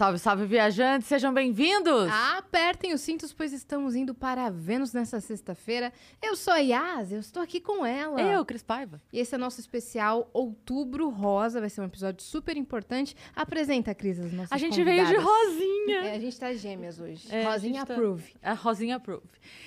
Salve, salve, viajantes, sejam bem-vindos! Apertem os cintos, pois estamos indo para Vênus nessa sexta-feira. Eu sou a Yas, eu estou aqui com ela. Eu, Cris Paiva. E esse é nosso especial Outubro Rosa, vai ser um episódio super importante. Apresenta, Cris, as nossas A gente veio de convidadas. rosinha. É, a gente tá gêmeas hoje. É, a Rosinha gente tá- approve. A Rosinha Proof.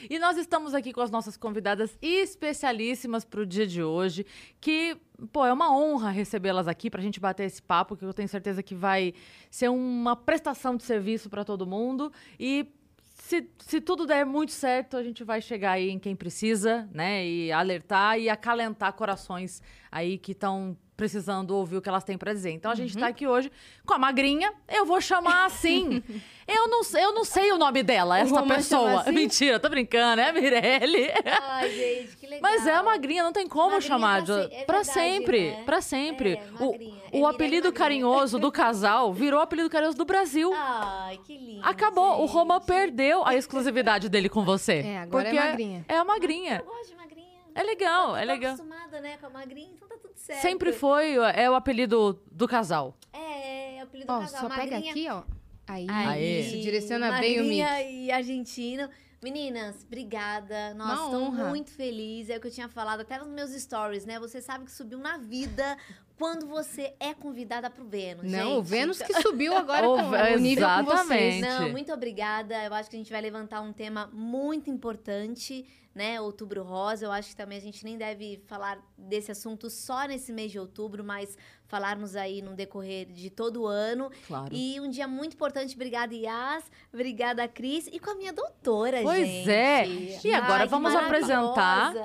E nós estamos aqui com as nossas convidadas especialíssimas para o dia de hoje, que, pô, é uma honra recebê-las aqui para a gente bater esse papo, que eu tenho certeza que vai ser uma prestação de serviço para todo mundo. E se, se tudo der muito certo, a gente vai chegar aí em quem precisa, né? E alertar e acalentar corações aí que estão precisando ouvir o que elas têm para dizer. Então a gente tá aqui hoje com a magrinha. Eu vou chamar assim. eu, não, eu não sei o nome dela, essa pessoa. assim? Mentira, tô brincando, é a Mirelle. Ai, gente, que legal. Mas é a magrinha, não tem como Magrinha chamar pra de. se- é pra verdade, sempre, né? pra sempre. É, o magrinha. É o apelido Magrinha. carinhoso do casal virou o apelido carinhoso do Brasil. Ai, que lindo. Acabou, o gente. Roma perdeu a exclusividade dele com você. É, agora é magrinha. É a magrinha. Eu gosto de magrinha. É legal, é Tô legal. acostumada, né, com a magrinha, então tá tudo certo. Sempre foi, é o apelido do casal. É, é o apelido Ó, do casal. só pega aqui, ó. Aí, Aê. isso, direciona bem o. Magrinha e argentino. Meninas, obrigada. Nossa, estou muito feliz. É o que eu tinha falado até nos meus stories, né? Você sabe que subiu na vida quando você é convidada pro Vênus. Não, gente. o Vênus que subiu agora O com o nível com vocês. exatamente. Não, muito obrigada. Eu acho que a gente vai levantar um tema muito importante, né? Outubro Rosa. Eu acho que também a gente nem deve falar desse assunto só nesse mês de outubro, mas falarmos aí no decorrer de todo o ano. Claro. E um dia muito importante. Obrigada, Yas. Obrigada, Cris. E com a minha doutora, Pois gente. é. E agora Ai, vamos apresentar.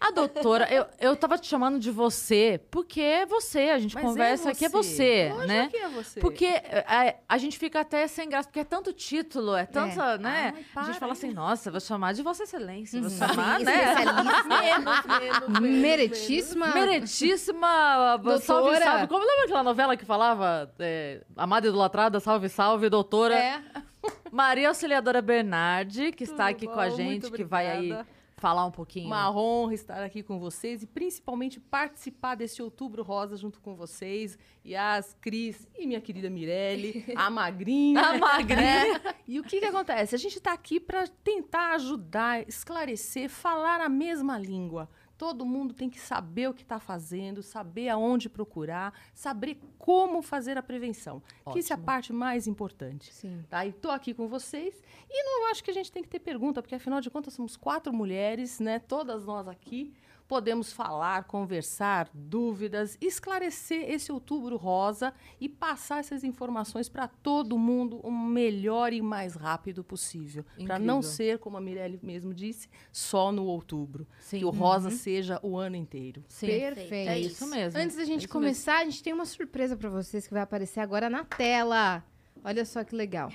A doutora, eu, eu tava te chamando de você, porque é você, a gente Mas conversa é que é você, né? que é você. Porque é, a, gente fica até sem graça, porque é tanto título, é tanta, né? Ai, a gente fala assim, nossa, vou chamar de Vossa Excelência, vou Uhum. chamar, Sim, né? especialista. Meretíssima. Meretíssima, Doutora. salve, salve. Como lembra aquela novela que falava é, Amada Idolatrada, salve, salve, doutora É. Maria Auxiliadora Bernardi, que está Tudo aqui bom, com a gente, que vai aí falar um pouquinho. Uma honra estar aqui com vocês e principalmente participar desse Outubro Rosa junto com vocês. E as Cris e minha querida Mirelle, a Magrinha. A magrinha. E o que, que acontece? A gente está aqui para tentar ajudar, esclarecer, falar a mesma língua. Todo mundo tem que saber o que está fazendo, saber aonde procurar, saber como fazer a prevenção. Que isso é a Ótimo. parte mais importante. Sim. Tá? E tô aqui com vocês. E não acho que a gente tem que ter pergunta, porque afinal de contas somos quatro mulheres, né? Todas nós aqui podemos falar, conversar, dúvidas, esclarecer esse outubro rosa e passar essas informações para todo mundo o melhor e mais rápido possível. Para não ser, como a Mirelle mesmo disse, só no outubro. Sim. Que o rosa seja o ano inteiro. Sim. Perfeito. É isso mesmo. Antes da É gente isso começar, a gente tem uma surpresa pra vocês que vai aparecer agora na tela. Olha só que legal.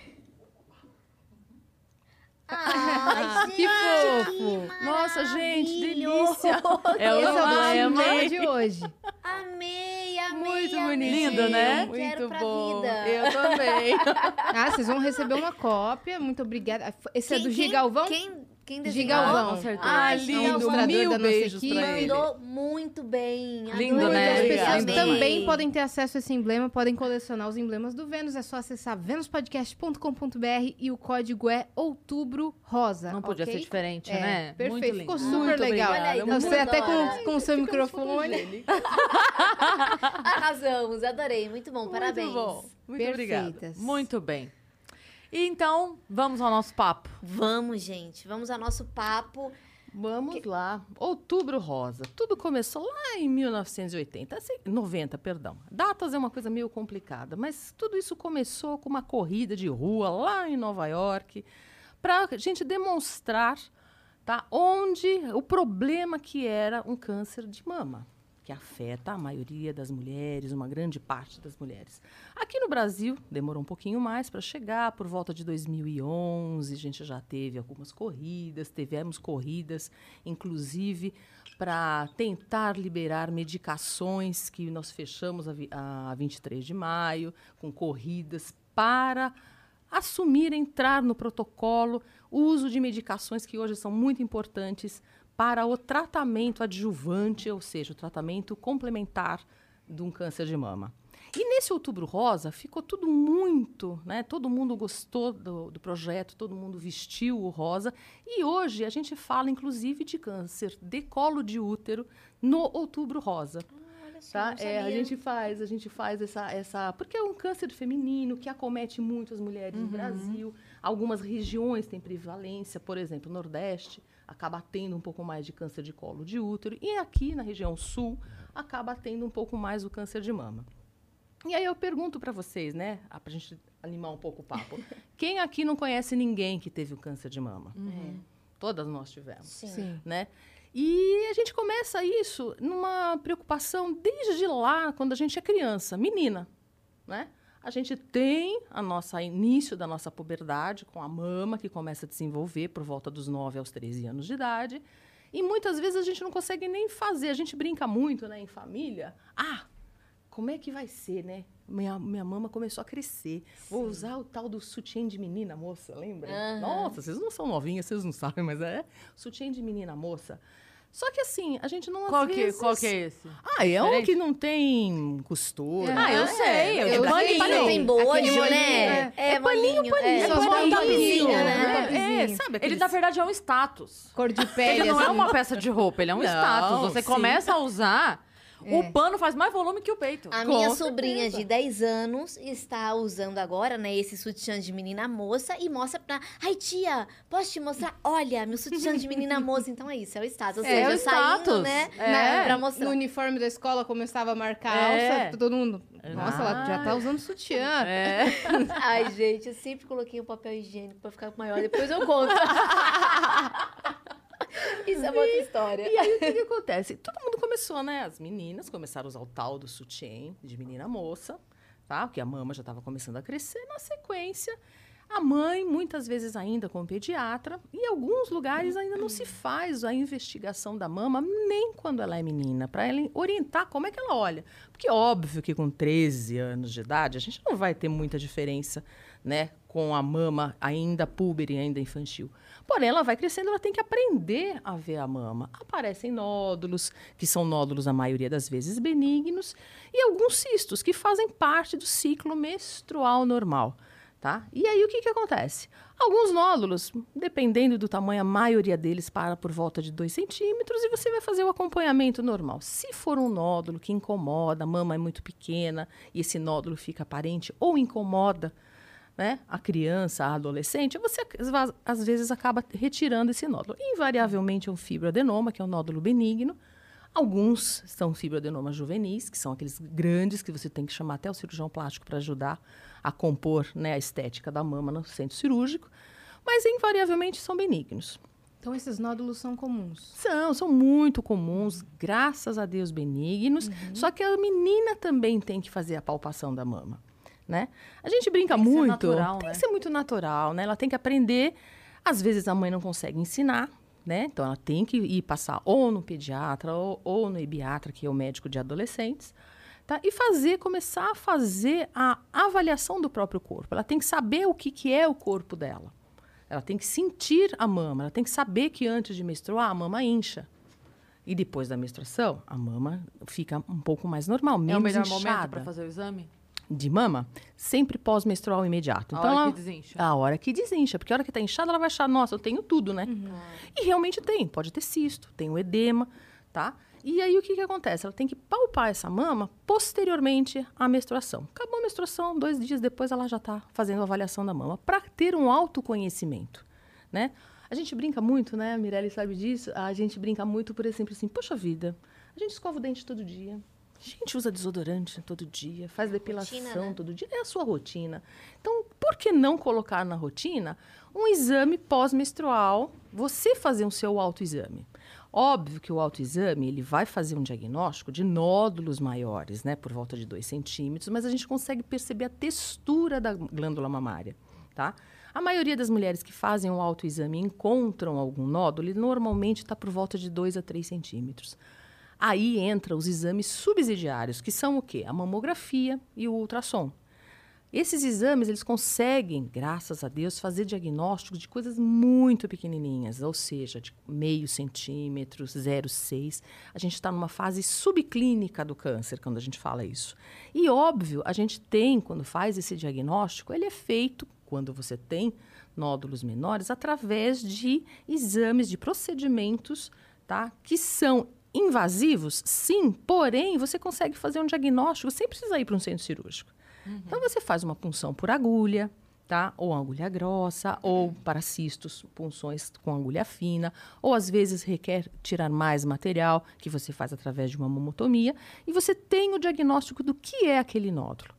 Ai, Que fofo. Nossa, gente, delícia! É o é tema de hoje. Amei, amei, Muito amei. bonitinho. Lindo, né? Quero Muito pra bom. vida. Eu também. Ah, vocês vão receber uma cópia. Muito obrigada. Esse é do Quem- Gigalvão? Quem, quem Gigalvão. desenhou? Com certeza. Ah, Ai, lindo. Mil da beijos equipe. pra ele. Mandou muito bem. Lindo, né? As pessoas Amei. também podem ter acesso a esse emblema, podem colecionar os emblemas do Vênus. É só acessar venuspodcast.com.br e o código é Outubro Rosa. Não podia ok? ser diferente, É, né? perfeito. Muito Ficou super Muito legal. obrigada, aí, muito Você até adora. com, com o seu microfone. Arrasamos, adorei. Muito bom, parabéns. Muito bom. Muito obrigada. Perfeitas. Muito bem. E então, vamos ao nosso papo. Vamos, gente. Vamos ao nosso papo. Vamos lá. Outubro Rosa. Tudo começou lá em 1980, assim, 90, perdão. Datas é uma coisa meio complicada, mas tudo isso começou com uma corrida de rua lá em Nova York, para a gente demonstrar tá, onde o problema que era um câncer de mama, que afeta a maioria das mulheres, uma grande parte das mulheres. Aqui no Brasil, demorou um pouquinho mais para chegar, por volta de 2011, a gente já teve algumas corridas, tivemos corridas, inclusive, para tentar liberar medicações que nós fechamos a, a 23 de maio, com corridas para assumir, entrar no protocolo, o uso de medicações que hoje são muito importantes para o tratamento adjuvante, ou seja, o tratamento complementar de um câncer de mama. E nesse Outubro Rosa ficou tudo muito, né? Todo mundo gostou do, do projeto, todo mundo vestiu o rosa. E hoje a gente fala, inclusive, de câncer de colo de útero no Outubro Rosa. Olha só, Tá? É, a gente faz, a gente faz essa, essa. Porque é um câncer feminino que acomete muito as mulheres no Brasil. Algumas regiões têm prevalência, por exemplo, o Nordeste acaba tendo um pouco mais de câncer de colo de útero. E aqui na região sul acaba tendo um pouco mais o câncer de mama. E aí eu pergunto para vocês, né? Para a gente animar um pouco o papo. Quem aqui não conhece ninguém que teve o câncer de mama? Todas nós tivemos Sim. Sim. né? E a gente começa isso numa preocupação desde lá, quando a gente é criança, menina, né? A gente tem a nossa início da nossa puberdade com a mama que começa a desenvolver por volta dos 9 aos 13 anos de idade. E muitas vezes a gente não consegue nem fazer. A gente brinca muito, né, em família. Ah, como é que vai ser, né? Minha, minha mama começou a crescer. Vou usar o tal do sutiã de menina moça, lembra? Aham. Nossa, vocês não são novinhas, vocês não sabem, mas é sutiã de menina moça. Só que assim, a gente não às Qual que, vezes... qual que é esse? Ah, é um Diferente? que não tem costura. Ah, eu sei, eu É Eu paninho, sei. tem bojo, Aquele né? bolinho, É, paninho, paninho. É, É, paninho, bolinho, topzinho, né? né? É, sabe Ele, aqueles... na verdade, é um status. Cor de pele, Ele não é assim. uma peça de roupa, ele é um Não, status. Você sim. começa a usar, É. o pano faz mais volume que o peito. A Com minha certeza. sobrinha de 10 anos está usando agora, né, esse sutiã de menina moça e mostra pra. Ai, tia, posso te mostrar? Olha, meu sutiã de menina moça. Então é isso, é o status. Ou É, seja, o saindo, status. né? É. Pra No mostrar. uniforme da escola começava a marcar É. alça, todo mundo. Nossa, ela já tá usando sutiã. É. Ai, gente, eu sempre coloquei um papel higiênico pra ficar maior. Depois eu conto. Isso é outra história. E aí, o que, que acontece? Todo mundo começou, né? As meninas começaram a usar o tal do sutiã de menina moça, tá? Porque a mama já estava começando a crescer. Na sequência, a mãe, muitas vezes ainda com pediatra, em alguns lugares ainda não se faz a investigação da mama, nem quando ela é menina, para ela orientar como é que ela olha. Porque óbvio que com 13 anos de idade, a gente não vai ter muita diferença, né? Com a mama ainda púbere, ainda infantil. Porém, ela vai crescendo, ela tem que aprender a ver a mama. Aparecem nódulos, que são nódulos, a maioria das vezes, benignos, e alguns cistos, que fazem parte do ciclo menstrual normal. Tá? E aí, o que, que acontece? Alguns nódulos, dependendo do tamanho, a maioria deles para por volta de 2 centímetros e você vai fazer o acompanhamento normal. Se for um nódulo que incomoda, a mama é muito pequena e esse nódulo fica aparente ou incomoda né, a criança, a adolescente, você às- vezes acaba retirando esse nódulo. Invariavelmente é um fibroadenoma, que é um nódulo benigno. Alguns são fibroadenomas juvenis, que são aqueles grandes que você tem que chamar até o cirurgião plástico para ajudar a compor né, a estética da mama no centro cirúrgico. Mas invariavelmente são benignos. Então esses nódulos são comuns. São, são muito comuns, graças a Deus benignos. Só que a menina também tem que fazer a palpação da mama, né? A gente brinca Tem muito, natural, tem né? que ser muito natural, né? Ela tem que aprender. Às vezes a mãe não consegue ensinar, né? Então ela tem que ir passar ou no pediatra ou, ou no ebiatra, que é o médico de adolescentes, tá? E fazer, começar a fazer a avaliação do próprio corpo. Ela tem que saber o que, que é o corpo dela. Ela tem que sentir a mama, ela tem que saber que antes de menstruar a mama incha. E depois da menstruação, a mama fica um pouco mais normal, menos É o melhor inchada. momento pra fazer o exame? De mama, sempre pós-menstrual imediato. A Então, hora ela- que desincha. a hora que desincha, porque a hora que tá inchada, ela vai achar, nossa, eu tenho tudo, né? E realmente tem, pode ter cisto, tem o edema, tá? E aí o que que acontece? Ela tem que palpar essa mama posteriormente à menstruação. Acabou a menstruação, dois dias depois ela já tá fazendo a avaliação da mama, para ter um autoconhecimento, né? A gente brinca muito, né? A Mirelle sabe disso. A gente brinca muito, por exemplo, assim, poxa vida, a gente escova o dente todo dia. A gente usa desodorante todo dia, faz depilação né? todo dia. É a sua rotina. Então, por que não colocar na rotina um exame pós-menstrual, você fazer o seu autoexame? Óbvio que o autoexame ele vai fazer um diagnóstico de nódulos maiores, né, por volta de 2 centímetros, mas a gente consegue perceber a textura da glândula mamária, tá? A maioria das mulheres que fazem o autoexame e encontram algum nódulo, ele normalmente está por volta de 2 a 3 centímetros. Aí entra os exames subsidiários, que são o quê? A mamografia e o ultrassom. Esses exames, eles conseguem, graças a Deus, fazer diagnóstico de coisas muito pequenininhas, ou seja, de meio centímetro, 0,6. A gente está numa fase subclínica do câncer quando a gente fala isso. E óbvio, a gente tem, quando faz esse diagnóstico, ele é feito quando você tem nódulos menores através de exames, de procedimentos, tá? Que são invasivos, sim, porém você consegue fazer um diagnóstico sem precisar ir para um centro cirúrgico. Uhum. Então você faz uma punção por agulha, tá? Ou agulha grossa, ou para cistos, punções com agulha fina, ou às vezes requer tirar mais material, que você faz através de uma mamotomia, e você tem o diagnóstico do que é aquele nódulo.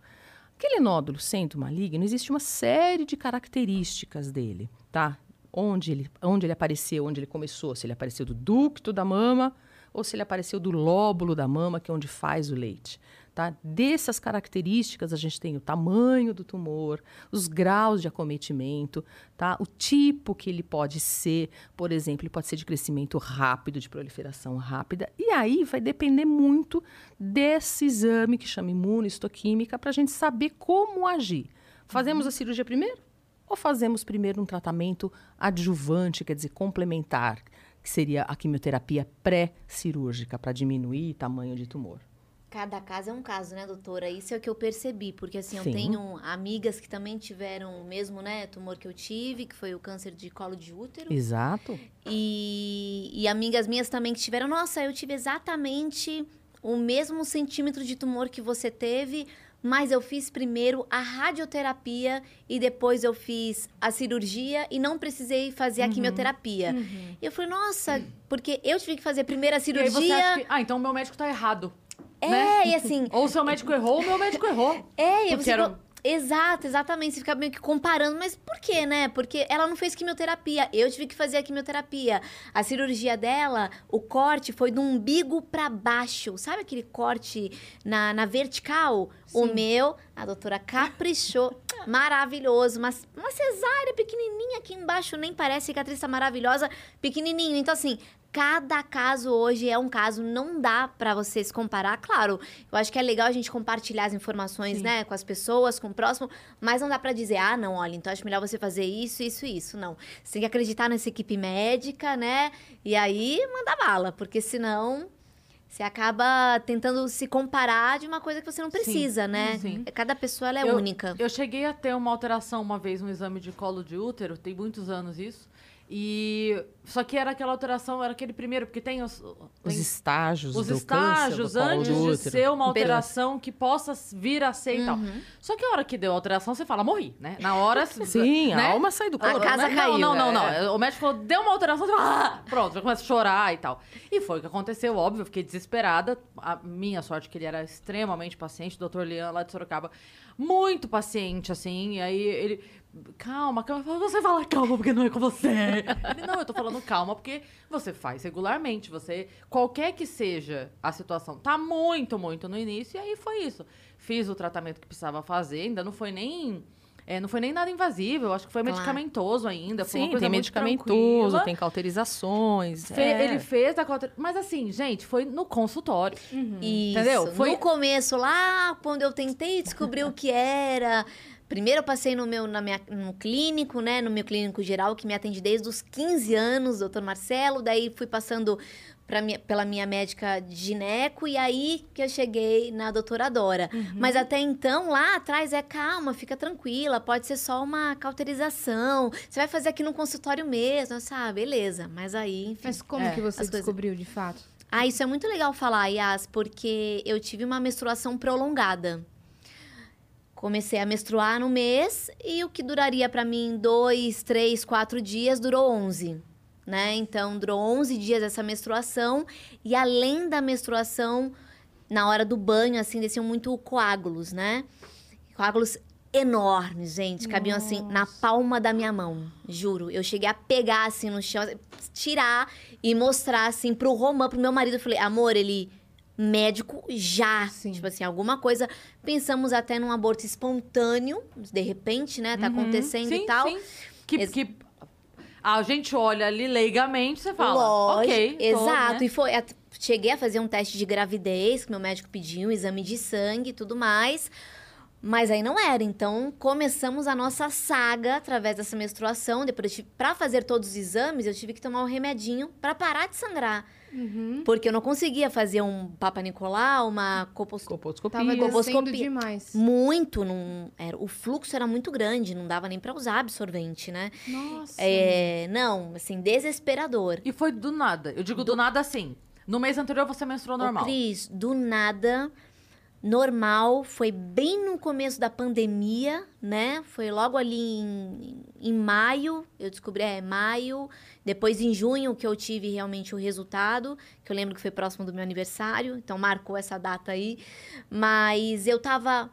Aquele nódulo sendo maligno, existe uma série de características dele, tá? Onde ele, onde ele apareceu, onde ele começou, se ele apareceu do ducto da mama ou se ele apareceu do lóbulo da mama, que é onde faz o leite. Tá? Dessas características, a gente tem o tamanho do tumor, os graus de acometimento, tá? o tipo que ele pode ser. Por exemplo, ele pode ser de crescimento rápido, de proliferação rápida. E aí vai depender muito desse exame que chama imunohistoquímica para a gente saber como agir. Fazemos a cirurgia primeiro? Ou fazemos primeiro um tratamento adjuvante, quer dizer, complementar, que seria a quimioterapia pré-cirúrgica para diminuir o tamanho de tumor? Cada caso é um caso, né, doutora? Isso é o que eu percebi, porque assim, Sim. eu tenho amigas que também tiveram o mesmo, né, tumor que eu tive, que foi o câncer de colo de útero. Exato. E, e amigas minhas também que tiveram, nossa, eu tive exatamente o mesmo centímetro de tumor que você teve, mas eu fiz primeiro a radioterapia e depois eu fiz a cirurgia e não precisei fazer uhum. a quimioterapia. Uhum. E eu falei, nossa, porque eu tive que fazer primeiro a cirurgia. E aí você acha que, ah, então o meu médico tá errado. É, né? e assim. Ou o seu médico errou, ou o meu médico errou. É, e você. Era... Exato, exatamente. Você fica meio que comparando. Mas por quê, né? Porque ela não fez quimioterapia. Eu tive que fazer a quimioterapia. A cirurgia dela, o corte foi do umbigo para baixo. Sabe aquele corte na, na vertical? Sim. O meu, a doutora caprichou. maravilhoso. Mas uma cesárea pequenininha aqui embaixo, nem parece cicatriz tá maravilhosa, pequenininho. Então, assim, cada caso hoje é um caso, não dá para vocês comparar. Claro, eu acho que é legal a gente compartilhar as informações, Sim. né, com as pessoas, com o próximo, mas não dá para dizer, ah, não, olha, então acho melhor você fazer isso, isso, isso. Não. Você tem que acreditar nessa equipe médica, né? E aí manda bala, porque senão você acaba tentando se comparar de uma coisa que você não precisa, sim, né? Sim. Cada pessoa é eu, única. Eu cheguei a ter uma alteração uma vez no exame de colo de útero, tem muitos anos isso. E só que era aquela alteração, era aquele primeiro, porque tem os, tem os estágios, os estágios câncer, antes de ser uma alteração que possa vir a ser uhum. e tal. Só que a hora que deu a alteração, você fala, morri, né? Na hora. Sim, né? a alma sai do corpo. A casa né? caiu. Não, não, não, é. não. O médico falou, deu uma alteração, você fala, ah! pronto, já começa a chorar e tal. E foi o que aconteceu, óbvio, eu fiquei desesperada. A minha sorte que ele era extremamente paciente, o doutor Lian lá de Sorocaba, muito paciente, assim. E aí ele calma, calma. Você fala calma porque não é com você. Ele, não, eu tô falando calma porque você faz regularmente. Você, qualquer que seja a situação, tá muito, muito no início. E aí foi isso. Fiz o tratamento que precisava fazer, ainda não foi nem. É, não foi nem nada invasivo, eu acho que foi claro. medicamentoso ainda. Foi Sim, tem medicamentoso, tem cauterizações. Fe é. Ele fez a cauterização. Mas assim, gente, foi no consultório. Uhum. Entendeu? Foi no começo, lá quando eu tentei descobrir o que era. Primeiro eu passei no meu na minha, no clínico, né? No meu clínico geral, que me atende desde os 15 anos, doutor Marcelo. Daí fui passando minha, pela minha médica gineco, e aí que eu cheguei na doutora Dora. Uhum. Mas até então, lá atrás, é calma, fica tranquila, pode ser só uma cauterização. Você vai fazer aqui no consultório mesmo, sabe? Beleza. Mas aí, enfim. Mas como é, que você descobriu coisas... de fato? Ah, isso é muito legal falar, Yas, porque eu tive uma menstruação prolongada. Comecei a menstruar no mês e o que duraria para mim dois, três, quatro dias durou 11, né? Então durou 11 dias essa menstruação e além da menstruação, na hora do banho, assim, desciam muito coágulos, né? Coágulos enormes, gente. Cabiam Nossa. assim na palma da minha mão. Juro. Eu cheguei a pegar assim no chão, tirar e mostrar assim pro Romã, pro meu marido. Eu falei, amor, ele médico já. Sim. Tipo assim, alguma coisa. Pensamos até num aborto espontâneo, de repente, né? Tá uhum. acontecendo sim, e tal. Sim. Que, Ex que a gente olha ali leigamente, você fala, Lógico, ok. Exato. Tô, né? E foi. Cheguei a fazer um teste de gravidez, que meu médico pediu, um exame de sangue e tudo mais. Mas aí não era. Então, começamos a nossa saga através dessa menstruação. Depois, para fazer todos os exames, eu tive que tomar um remedinho para parar de sangrar. Uhum. Porque eu não conseguia fazer um Papa Nicolau, uma colposcopia. Colposcopia. Tava descendo Colposcopia. demais. Muito, não, era, o fluxo era muito grande, não dava nem para usar absorvente, né? Nossa. É, não, assim, desesperador. E foi do nada. Eu digo do, nada assim. No mês anterior você menstruou normal. Ô, Cris, do nada, normal, foi bem no começo da pandemia, né? Foi logo ali em, em maio, eu descobri, é, maio. Depois em junho que eu tive realmente o resultado, que eu lembro que foi próximo do meu aniversário, então marcou essa data aí. Mas eu tava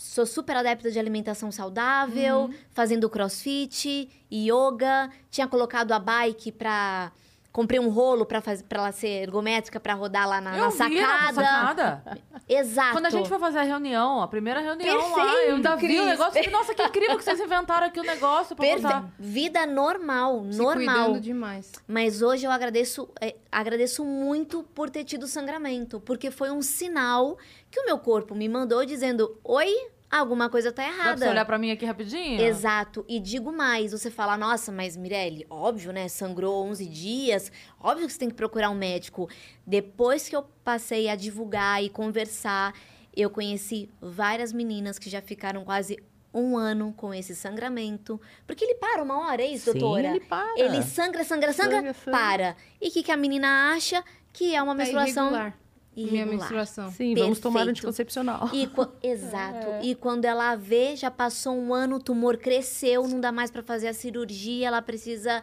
sou super adepta de alimentação saudável, fazendo crossfit, yoga, tinha colocado a bike pra. Comprei um rolo pra, faz... pra ela ser ergométrica pra rodar lá na, eu na vi na sacada. sacada. Exato. Quando a gente foi fazer a reunião, a primeira reunião lá, Perfeito, eu ainda vi o negócio. Falei, Nossa, que incrível que vocês inventaram aqui o negócio pra Perfe- botar. Vida normal, Se normal. cuidando demais. Mas hoje eu agradeço, é, agradeço muito por ter tido sangramento, porque foi um sinal que o meu corpo me mandou dizendo: Oi, alguma coisa tá Dá pra errada. você olhar pra mim aqui rapidinho? Exato. E digo mais, você fala, nossa, mas Mirelle, óbvio, né? Sangrou 11 dias, óbvio que você tem que procurar um médico. Depois que eu passei a divulgar e conversar, eu conheci várias meninas que já ficaram quase um ano com esse sangramento. Porque ele para uma hora, é isso, Sim, doutora? ele para. Ele sangra, sangra, sangra, Sangra, para. E o que, que a menina acha? Que é uma Tá menstruação irregular. Minha irregular. menstruação. Sim, vamos tomar Perfeito. anticoncepcional. E Exato. E quando ela vê, já passou um ano, o tumor cresceu, não dá mais pra fazer a cirurgia, ela precisa,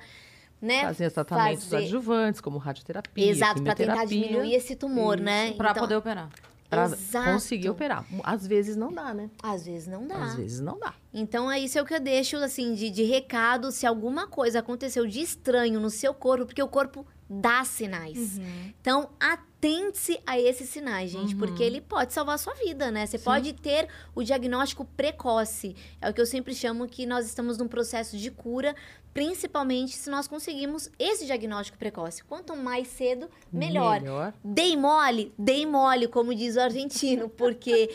né? Fazer os tratamentos fazer- adjuvantes, como radioterapia, Exato, pra tentar diminuir esse tumor, né? Pra Então, poder operar. pra Exato. conseguir operar. Às vezes não dá, né? Às vezes não dá. Às vezes não dá. Então é isso é o que eu deixo assim de, de recado, se alguma coisa aconteceu de estranho no seu corpo, porque o corpo dá sinais. Então atente-se a esses sinais, gente, porque ele pode salvar a sua vida, né? Você pode ter o diagnóstico precoce. É o que eu sempre chamo que nós estamos num processo de cura, principalmente se nós conseguimos esse diagnóstico precoce. Quanto mais cedo, melhor. Melhor. Dei mole, dei mole, como diz o argentino, porque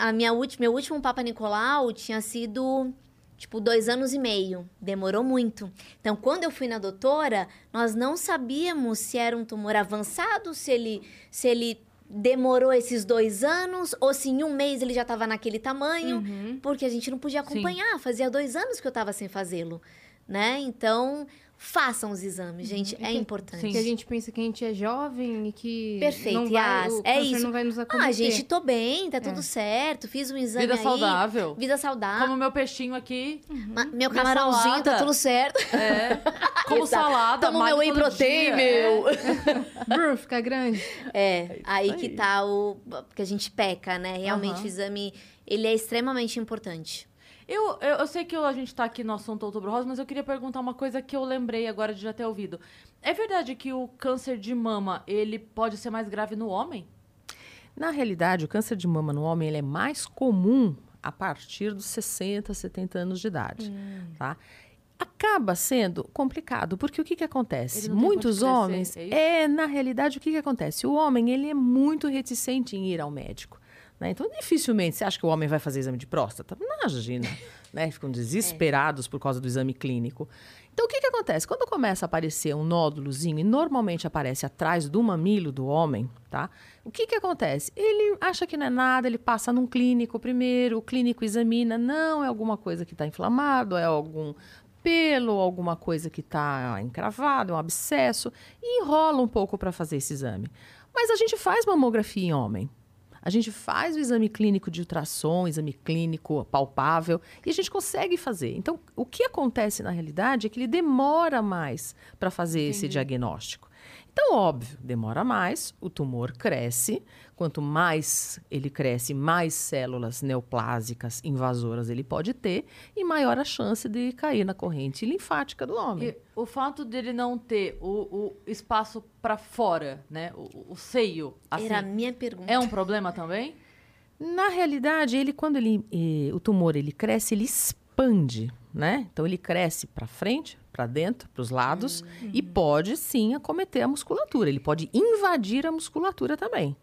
a minha última, meu último Papa Nicolau tinha sido tipo dois anos e meio. Demorou muito. Então, quando eu fui na doutora, nós não sabíamos se era um tumor avançado, se ele, se ele demorou esses dois anos ou se em um mês ele já estava naquele tamanho, Uhum. porque a gente não podia acompanhar. Fazia dois anos que eu estava sem fazê-lo, né? Então, façam os exames, gente. É que- importante. Sim. Que a gente pensa que a gente é jovem e que Perfeito, não vai, Yas. o É isso. não vai nos acometer. Ah, gente, tô bem, tá tudo É. certo. Fiz um exame Vida aí. saudável. Vida saudável. Como meu peixinho aqui. Ma- Meu camarãozinho tá tudo certo. É. Como salada. Toma meu whey protein, dia. meu. Brr, fica grande. É, aí aí. que tá o... que a gente peca, né? Realmente Aham. o exame, ele é extremamente importante. Eu, eu, eu sei que a gente tá aqui no assunto Outubro Rosa, mas eu queria perguntar uma coisa que eu lembrei agora de já ter ouvido. É verdade que o câncer de mama, ele pode ser mais grave no homem? Na realidade, o câncer de mama no homem ele é mais comum a partir dos 60, 70 anos de idade, tá? Acaba sendo complicado, porque o que, que acontece? Muitos onde crescer, homens, é é, na realidade, o que, que acontece? O homem, ele é muito reticente em ir ao médico. Né? Então, dificilmente, você acha que o homem vai fazer exame de próstata? Imagina, né? Ficam desesperados por causa do exame clínico. Então, o que, que acontece? Quando começa a aparecer um nódulozinho, e normalmente aparece atrás do mamilo do homem, tá? O que, que acontece? Ele acha que não é nada, ele passa num clínico primeiro, o clínico examina, não, é alguma coisa que está inflamado, é algum pelo, alguma coisa que está encravado, é um abscesso, e enrola um pouco para fazer esse exame. Mas a gente faz mamografia em homem. A gente faz o exame clínico de ultrassom, exame clínico palpável, e a gente consegue fazer. Então, o que acontece na realidade é que ele demora mais para fazer esse diagnóstico. Então, óbvio, demora mais, o tumor cresce. Quanto mais ele cresce, mais células neoplásicas invasoras ele pode ter, e maior a chance de cair na corrente linfática do homem. E o fato dele não ter o, o espaço pra fora, né? O, o seio, assim, Era a minha pergunta. é um problema também? Na realidade, ele quando ele, eh, o tumor ele cresce, ele expande, né? Então ele cresce para frente, para dentro, para os lados e pode sim acometer a musculatura. Ele pode invadir a musculatura também.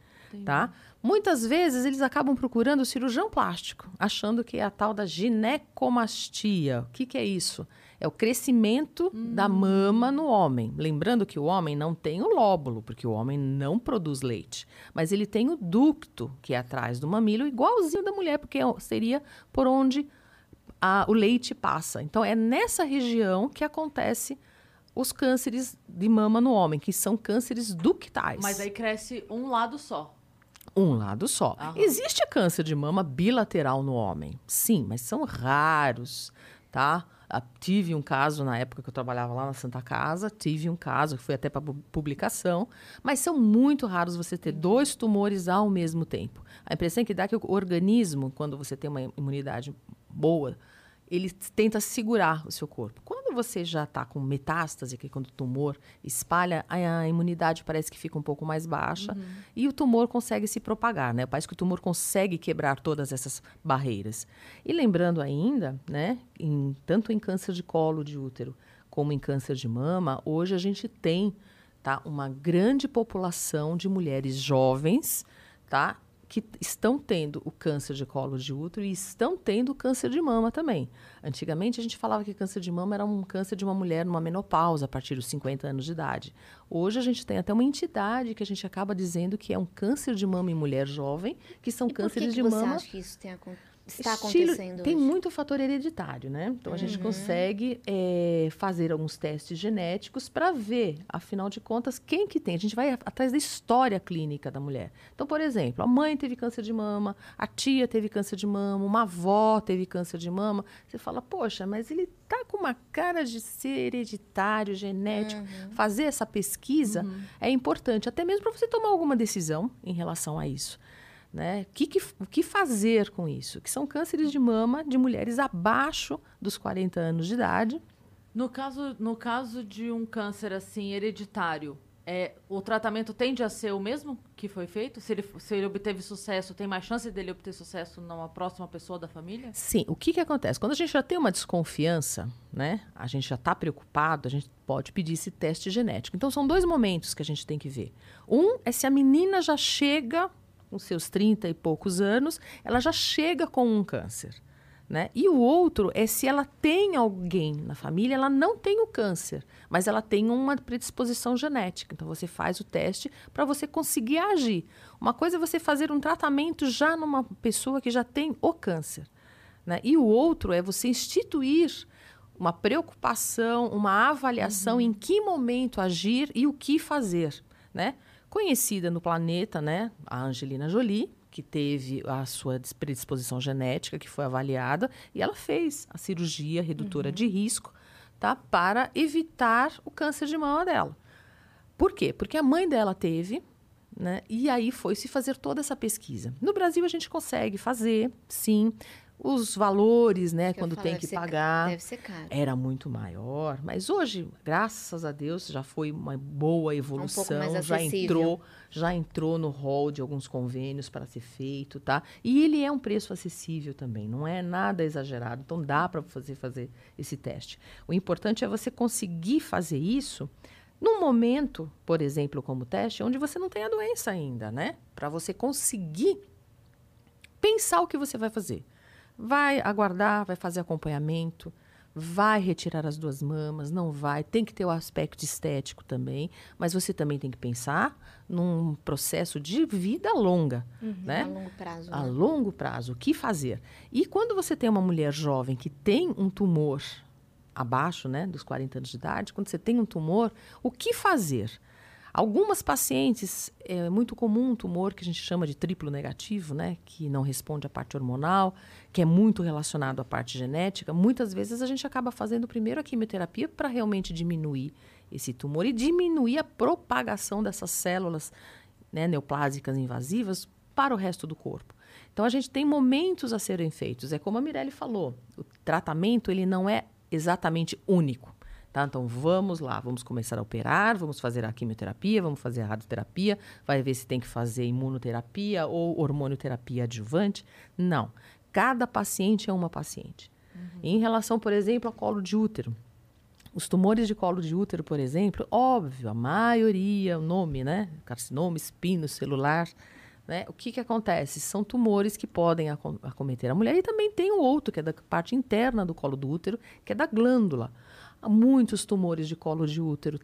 Tá? Muitas vezes eles acabam procurando o cirurgião plástico, achando que é a tal da ginecomastia. O que, que é isso? É o crescimento da mama no homem. Lembrando que o homem não tem o lóbulo, porque o homem não produz leite. Mas ele tem o ducto, que é atrás do mamilo, igualzinho da mulher, porque é seria por onde a- o leite passa. Então, é nessa região que acontece os cânceres de mama no homem, que são cânceres ductais. Mas aí cresce um lado só. Um lado só. Aham. Existe câncer de mama bilateral no homem? Sim, mas são raros, tá? Ah, tive um caso na época que eu trabalhava lá na Santa Casa, tive um caso que foi até para publicação, mas são muito raros você ter dois tumores ao mesmo tempo. A impressão que dá é que o organismo, quando você tem uma imunidade boa, ele tenta segurar o seu corpo. Quando você já está com metástase, que é quando o tumor espalha, a, imunidade parece que fica um pouco mais baixa e o tumor consegue se propagar, né? Parece que o tumor consegue quebrar todas essas barreiras. E lembrando ainda, né, em- tanto em câncer de colo de útero como em câncer de mama, hoje a gente tem tá, uma grande população de mulheres jovens, tá? Que estão tendo o câncer de colo de útero e estão tendo o câncer de mama também. Antigamente a gente falava que câncer de mama era um câncer de uma mulher numa menopausa a partir dos 50 anos de idade. Hoje a gente tem até uma entidade que a gente acaba dizendo que é um câncer de mama em mulher jovem, que são E por que cânceres que de você mama acha que isso tem acon- está Estilo- acontecendo Tem hoje? muito fator hereditário, né? Então a gente consegue eh, fazer alguns testes genéticos para ver, afinal de contas, quem que tem. A gente vai atrás da história clínica da mulher. Então, por exemplo, a mãe teve câncer de mama, a tia teve câncer de mama, uma avó teve câncer de mama. Você fala, poxa, mas ele tá com uma cara de ser hereditário, genético. Fazer essa pesquisa é importante, até mesmo para você tomar alguma decisão em relação a isso. Né? O que, que- o que fazer com isso? Que são cânceres de mama de mulheres abaixo dos 40 anos de idade. No caso, no caso de um câncer assim hereditário, é, o tratamento tende a ser o mesmo que foi feito? Se ele, se ele obteve sucesso, tem mais chance dele obter sucesso numa próxima pessoa da família? Sim, o que, que acontece? Quando a gente já tem uma desconfiança, né? A gente já está preocupado, a gente pode pedir esse teste genético. Então, são dois momentos que a gente tem que ver. Um é se a menina já chega com seus 30 e poucos anos, ela já chega com um câncer. Né? E o outro é se ela tem alguém na família, ela não tem o câncer, mas ela tem uma predisposição genética. Então você faz o teste para você conseguir agir. Uma coisa é você fazer um tratamento já numa pessoa que já tem o câncer. Né? E o outro é você instituir uma preocupação, uma avaliação em que momento agir e o que fazer. Né? Conhecida no planeta, né? a Angelina Jolie, que teve a sua dis- predisposição genética, que foi avaliada, e ela fez a cirurgia redutora de risco tá? para evitar o câncer de mama dela. Por quê? Porque a mãe dela teve, né? E aí foi se fazer toda essa pesquisa. No Brasil a gente consegue fazer, sim. Os valores, né, Que quando falo, tem que pagar, Deve ser caro. era muito maior. Mas hoje, graças a Deus, já foi uma boa evolução, mais já entrou, já entrou no rol de alguns convênios para ser feito, tá? E ele é um preço acessível também, não é nada exagerado. Então dá para fazer fazer esse teste. O importante é você conseguir fazer isso num momento, por exemplo, como teste, onde você não tem a doença ainda, né? Para você conseguir pensar o que você vai fazer. Vai aguardar, vai fazer acompanhamento, vai retirar as duas mamas, não vai. Tem que ter o aspecto estético também, mas você também tem que pensar num processo de vida longa, né? A longo prazo. a né? longo prazo, o que fazer. E quando você tem uma mulher jovem que tem um tumor abaixo né, dos 40 anos de idade, quando você tem um tumor, o que fazer? Algumas pacientes, é muito comum um tumor que a gente chama de triplo negativo, né, que não responde à parte hormonal, que é muito relacionado à parte genética. Muitas vezes a gente acaba fazendo primeiro a quimioterapia para realmente diminuir esse tumor e diminuir a propagação dessas células né, neoplásicas invasivas para o resto do corpo. Então a gente tem momentos a serem feitos. É como a Mirelle falou, o tratamento ele não é exatamente único. Tá? Então vamos lá, vamos começar a operar, vamos fazer a quimioterapia, vamos fazer a radioterapia, vai ver se tem que fazer imunoterapia ou hormonioterapia adjuvante. Não. Cada paciente é uma paciente. Em relação, por exemplo, a colo de útero, os tumores de colo de útero, por exemplo, óbvio, a maioria, o nome, né? Carcinoma espinocelular Né? O que, que acontece? São tumores que podem acom- acometer a mulher. E também tem o outro, que é da parte interna do colo do útero, que é da glândula. Muitos tumores de colo de útero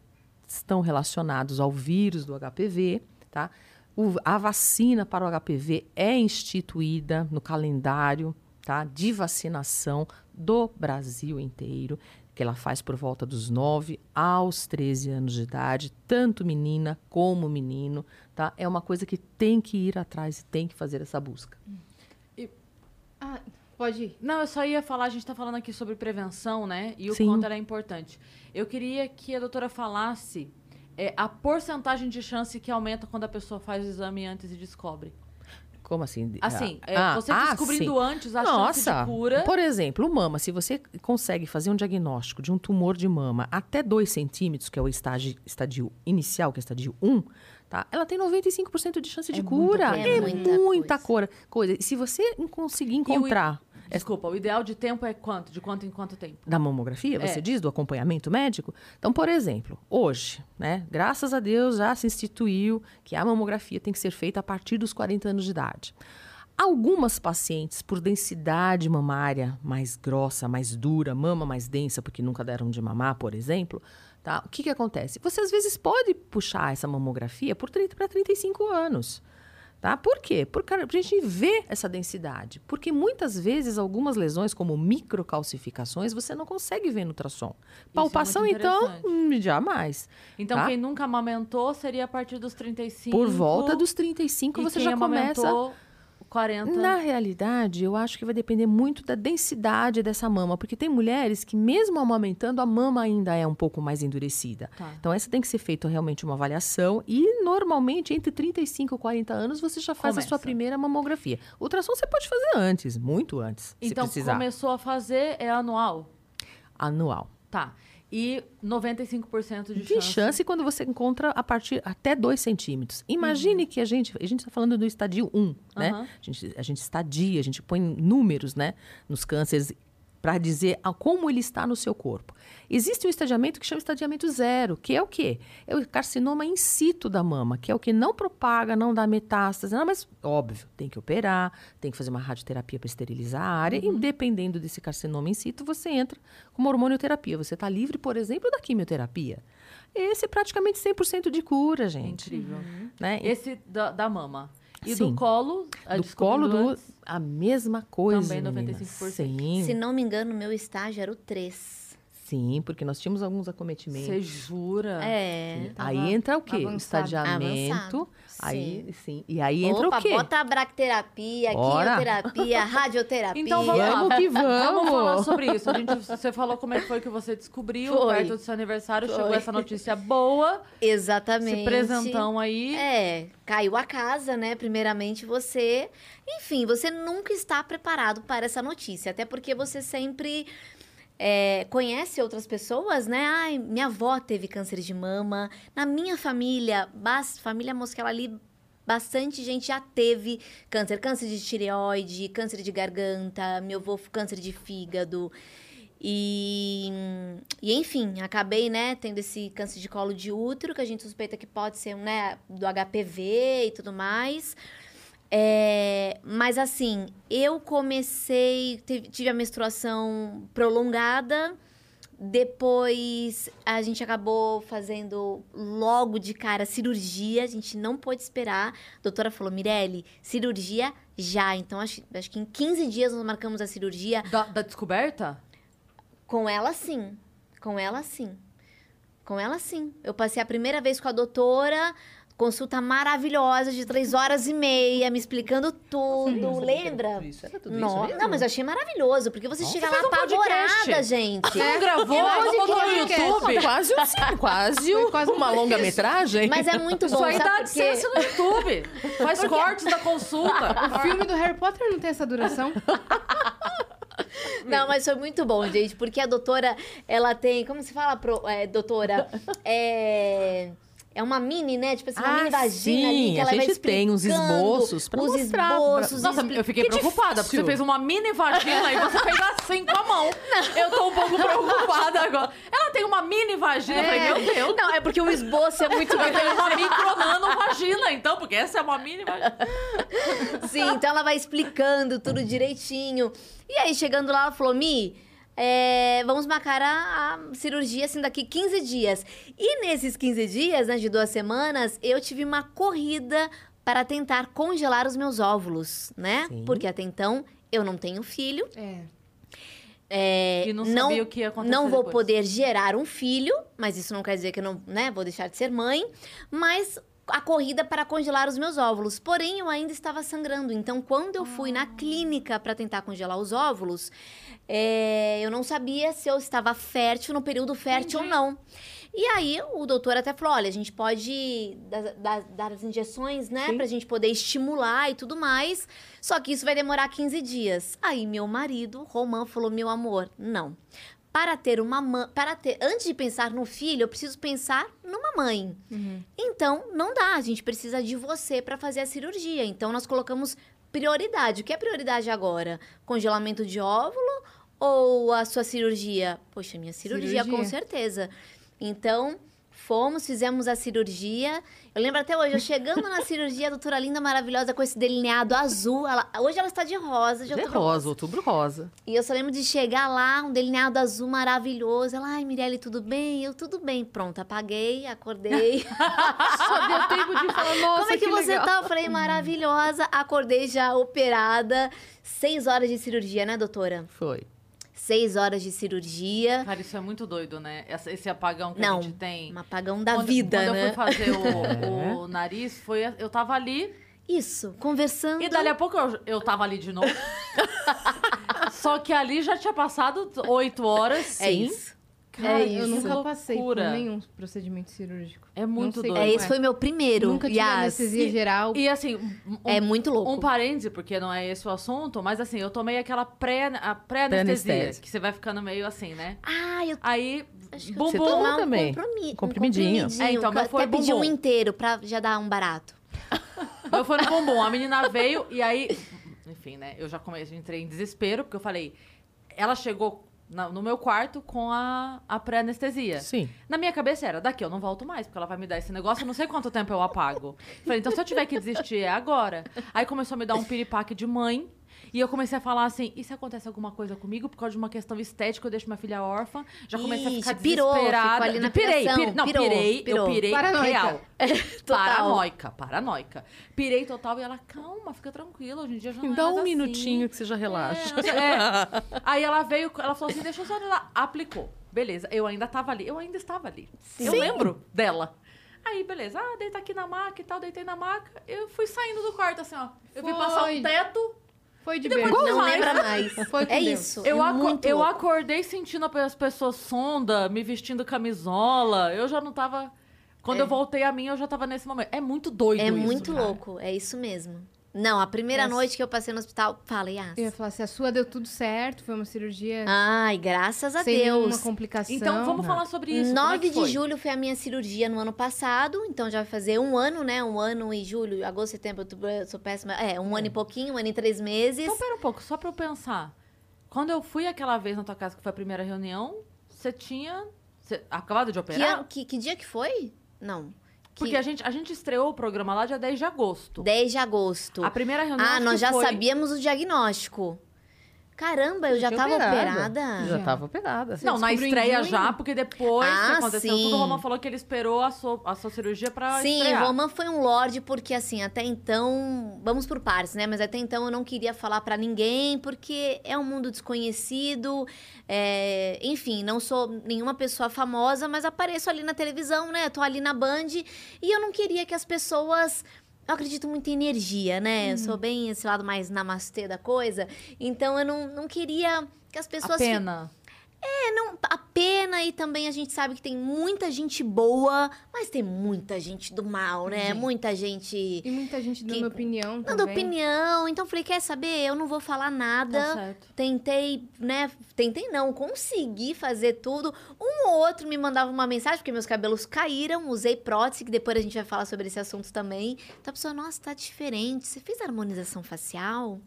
estão relacionados ao vírus do HPV, tá? O- a vacina para o HPV é instituída no calendário tá, de vacinação do Brasil inteiro, que ela faz por volta dos 9 aos 13 anos de idade, tanto menina como menino, tá? É uma coisa que tem que ir atrás e tem que fazer essa busca. Ah, pode ir. Não, eu só ia falar, a gente está falando aqui sobre prevenção, né? E o Sim. quanto ela é importante. Eu queria que a doutora falasse é, a porcentagem de chance que aumenta quando a pessoa faz o exame antes e descobre. Como assim? Assim, é, Ah, você ah, descobrindo sim. antes a Nossa, chance de cura. Por exemplo, o mama, se você consegue fazer um diagnóstico de um tumor de mama até 2 centímetros, que é o estágio, estadio inicial, que é o estadio 1, tá? ela tem 95% de chance de É muita cura. coisa. É, É muita muita coisa. coisa. E se você conseguir encontrar Desculpa, o ideal de tempo é quanto? De quanto em quanto tempo? da mamografia, você É. diz, do acompanhamento médico? Então, por exemplo, hoje, né, graças a Deus já se instituiu que a mamografia tem que ser feita a partir dos 40 anos de idade. Algumas pacientes, por densidade mamária mais grossa, mais dura, mama mais densa, porque nunca deram de mamar, por exemplo, tá? o que, que acontece? Você às vezes pode puxar essa mamografia por 30 para 35 anos. Tá? Por quê? Porque a gente vê essa densidade. Porque muitas vezes algumas lesões, como microcalcificações, você não consegue ver no ultrassom. Palpação, muito então, hum, jamais. Então, Tá. quem nunca amamentou seria a partir dos 35. Por volta dos 35, e você já começa. amamentou 40. Na realidade, eu acho que vai depender muito da densidade dessa mama, porque tem mulheres que, mesmo amamentando, a mama ainda é um pouco mais endurecida. Tá. Então, essa tem que ser feita realmente uma avaliação e, normalmente, entre 35 e 40 anos, você já faz a sua Começa. primeira mamografia. Ultrassom você pode fazer antes, muito antes, Então, se precisar. começou a fazer, é anual. Anual. Tá. E 95% de, De chance. quando você encontra a partir até 2 centímetros. Imagine que a gente. A gente está falando do estadio 1, né? Aham. A, gente, a gente estadia, a gente põe números, né? Nos cânceres para dizer a como ele está no seu corpo. Existe um estadiamento que chama estadiamento zero, que é o quê? É o carcinoma in situ da mama, que é o que não propaga, não dá metástase, não, mas óbvio, tem que operar, tem que fazer uma radioterapia para esterilizar a área, e dependendo desse carcinoma in situ, você entra com uma hormonioterapia. Você está livre, por exemplo, da quimioterapia. Esse é praticamente 100% de cura, É gente. incrível. Né? Esse da, da mama. E Sim. do colo, a do colo do antes, a mesma coisa. Também meninas. 95%. Sim, Se não me engano, meu estágio era o 3. Sim, porque nós tínhamos alguns acometimentos. Você jura? É. tava Aí entra o quê? O avançado. estadiamento. Avançado, Aí, sim. E aí entra Opa, o quê? bota a bracterapia, Ora. quimioterapia, radioterapia. Então vamos lá. Vamos que Vamos falar vamos. sobre isso. A gente, você falou como é que foi que você descobriu, Foi. perto do seu aniversário, chegou Foi. essa notícia boa, Exatamente. esse presentão aí. É, caiu a casa, né? Primeiramente você. Enfim, você nunca está preparado para essa notícia. Até porque você sempre é, conhece outras pessoas, né? Ai, minha avó teve câncer de mama. Na minha família, bas- família Mosquela ali, bastante gente já teve câncer. Câncer de tireoide, câncer de garganta, meu avô câncer de fígado. E, e enfim, acabei, né, tendo esse câncer de colo de útero, que a gente suspeita que pode ser, né, do HPV e tudo mais. É, mas assim, eu comecei, tive, a menstruação prolongada, depois a gente acabou fazendo logo de cara cirurgia, a gente não pôde esperar. A doutora falou, Mirelle, cirurgia já. Então acho, acho que em 15 dias nós marcamos a cirurgia. Da, da descoberta? Com ela, sim. Com ela, sim. Com ela, sim. Eu passei a primeira vez com a doutora, consulta maravilhosa de três horas e meia, me explicando tudo. Lembra? Isso, era tudo Não, isso mesmo? não, mas eu achei maravilhoso, porque você Nossa, chega lá um podcast. apavorada, gente. Você não gravou? É Não botou no. YouTube? Quase, um, sim, quase, um- quase um uma longa-metragem. Mas é muito Isso bom, aí dá sabe por quê? licença no YouTube. Faz cortes da consulta. O filme do Harry Potter não tem essa duração. Não, mas foi muito bom, gente, porque a doutora, ela tem, como se fala, pro- é, doutora? É, É uma mini, né? Tipo assim, uma Ah, mini vagina sim, ali que a ela vai gente tem uns esboços pra os mostrar. esboços. Nossa, eu fiquei Que preocupada, porque difícil. você fez uma mini vagina e você fez assim com a mão. Eu tô um pouco preocupada agora. Ela tem uma mini vagina. Eu falei, meu Deus. Não, é porque o esboço é muito Eu tenho uma micro nano vagina, então, porque essa é uma mini vagina. Sim, então ela vai explicando tudo direitinho. E aí, chegando lá, ela falou: Mi, é, vamos marcar a, a cirurgia assim daqui 15 dias. E nesses 15 dias, né, de duas semanas, eu tive uma corrida para tentar congelar os meus óvulos, né? Sim. Porque até então eu não tenho filho. É. É, E não sabia o que ia acontecer Não vou depois. poder gerar um filho, mas isso não quer dizer que eu não né, vou deixar de ser mãe. Mas a corrida para congelar os meus óvulos. Porém, eu ainda estava sangrando. Então, quando eu fui Ah. na clínica para tentar congelar os óvulos, é, eu não sabia se eu estava fértil no período fértil ou não. E aí, o doutor até falou: olha, a gente pode dar, dar- dar as injeções, né? Sim. Pra gente poder estimular e tudo mais. Só que isso vai demorar 15 dias. Aí, meu marido, Roman, falou: meu amor, não. Para ter uma mãe, para ter, antes de pensar no filho, eu preciso pensar numa mãe. Então, não dá, a gente precisa de você para fazer a cirurgia. Então, nós colocamos prioridade. O que é prioridade agora? Congelamento de óvulo ou a sua cirurgia? Poxa, minha cirurgia, com Cirurgia. certeza. Então, fomos, fizemos a cirurgia. Eu lembro até hoje, eu chegando na cirurgia, a doutora linda, maravilhosa, com esse delineado azul. Ela- hoje ela está de rosa, de De outubro rosa, outubro rosa. e eu só lembro de chegar lá, um delineado azul maravilhoso. Ela, ai, Mirelle, tudo bem? Eu, tudo bem. Pronto, apaguei, acordei. Só deu tempo de falar, nossa, Como é que, você legal. tá? Eu falei, maravilhosa. Acordei já operada. Seis horas de cirurgia, né, doutora? Foi. Seis horas de cirurgia. Cara, isso é muito doido, né? Esse apagão que Não, a gente tem. Um apagão da Quando- vida, quando né? eu fui fazer É. o, o nariz, foi, eu tava ali Isso, conversando. e dali a pouco eu, eu tava ali de novo. Só que ali já tinha passado oito horas. É sim. isso. Cara, É Eu isso. nunca passei por nenhum procedimento cirúrgico. É muito doido. É, esse foi meu primeiro. Nunca tive Yas. anestesia E- geral. E assim, um, É muito louco. um parêntese, porque não é esse o assunto, mas assim, eu tomei aquela pré- pré-anestesia, Pré-anestésia. que você vai ficando meio assim, né? Ah, eu Aí, acho que eu bumbum. tomar um também. compromi- um Comprimidinho. É, então, mas eu foi até pedi um inteiro pra já dar um barato. Eu fui no bumbum, a menina veio e aí, enfim, né? Eu já comecei, entrei em desespero, porque eu falei, ela chegou na- no meu quarto com a, a pré-anestesia. Sim. Na minha cabeça era, daqui eu não volto mais, porque ela vai me dar esse negócio, eu não sei quanto tempo eu apago. Falei, então se eu tiver que desistir, é agora. Aí começou a me dar um piripaque de mãe. E eu comecei a falar assim, e se acontece alguma coisa comigo por causa de uma questão estética, eu deixo minha filha órfã? Já comecei a ficar pirou, desesperada. ali na pirei, pirei, não, pirou, pirei, pirou. eu pirei Paranoica. real. Total. Paranoica, paranoica. Pirei total e ela, calma, fica tranquila, hoje em dia já não é Dá mais um assim." minutinho que você já relaxa. É, é. Aí ela veio, ela falou assim, deixa eu só olhar. Aplicou. Beleza, eu ainda tava ali. Eu ainda estava ali. Eu lembro dela. Aí, beleza. Ah, deita aqui na maca e tal, deitei na maca. Eu fui saindo do quarto, assim, ó. Eu vi passar Foi. um teto. Foi de depois berço. Não mais. lembra mais. Foi é isso. Eu, é aco- muito eu louco. acordei sentindo as pessoas sonda, me vestindo camisola. Eu já não tava. Quando É. eu voltei a mim, eu já tava nesse momento. É muito doido É isso, muito cara. louco, é isso mesmo. Não, a primeira Yes. noite que eu passei no hospital, fala, Yas. Eu ia falar, se a sua deu tudo certo, foi uma cirurgia Ai, graças a sem Deus. nenhuma complicação. Então vamos Não. falar sobre isso. como é 9 que de foi? julho foi a minha cirurgia no ano passado, então já vai fazer um ano, né? Um ano e julho, agosto, setembro, outubro, eu sou péssima. É, um ano e pouquinho, um ano e três meses. Então, pera um pouco, só pra eu pensar. Quando eu fui aquela vez na tua casa, que foi a primeira reunião, você tinha você, acabado de que, operar? ano- que, que dia que foi? Não. Que, Porque a gente, a gente estreou o programa lá dia 10 de agosto. 10 de agosto. A primeira reunião Ah, nós já foi... sabíamos o diagnóstico. Caramba, eu já tava operado. operada. Já Já. tava operada. Você Não, na estreia já, porque depois Ah, que aconteceu sim. tudo, o Roman falou que ele esperou a sua, a sua cirurgia pra Sim, estrear. Roman foi um lorde porque assim, até então, vamos por partes, né? Mas até então eu não queria falar pra ninguém porque é um mundo desconhecido. é, Enfim, não sou nenhuma pessoa famosa, mas apareço ali na televisão, né? Tô ali na Band e eu não queria que as pessoas eu acredito muito em energia, né? Eu sou bem esse lado mais namastê da coisa. Então eu não, não queria que as pessoas A pena. É, não, a pena e também a gente sabe que tem muita gente boa, mas tem muita gente do mal, né? Sim. Muita gente E muita gente dando Que- opinião dando também. opinião. Então falei, quer saber? Eu não vou falar nada. Tá certo. Tentei, né? Tentei não, consegui fazer tudo. Um ou outro me mandava uma mensagem, porque meus cabelos caíram, usei prótese, que depois a gente vai falar sobre esse assunto também. Então a pessoa, nossa, tá diferente. Você fez harmonização facial?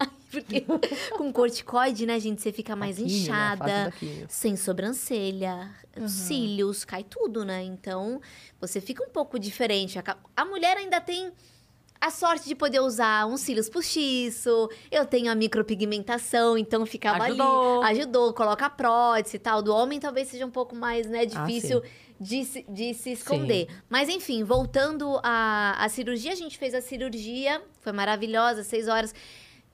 Porque com corticoide, né, gente, você fica mais né? Inchada da químio. sem sobrancelha, cílios, cai tudo, né? Então, você fica um pouco diferente. A mulher ainda tem a sorte de poder usar uns cílios postiço, eu tenho a micropigmentação, então ficava Ajudou. ali. Ajudou, coloca a prótese e tal. Do homem talvez seja um pouco mais, né, difícil de, se, de se esconder. Mas enfim, voltando à, à cirurgia, a gente fez a cirurgia, foi maravilhosa, seis horas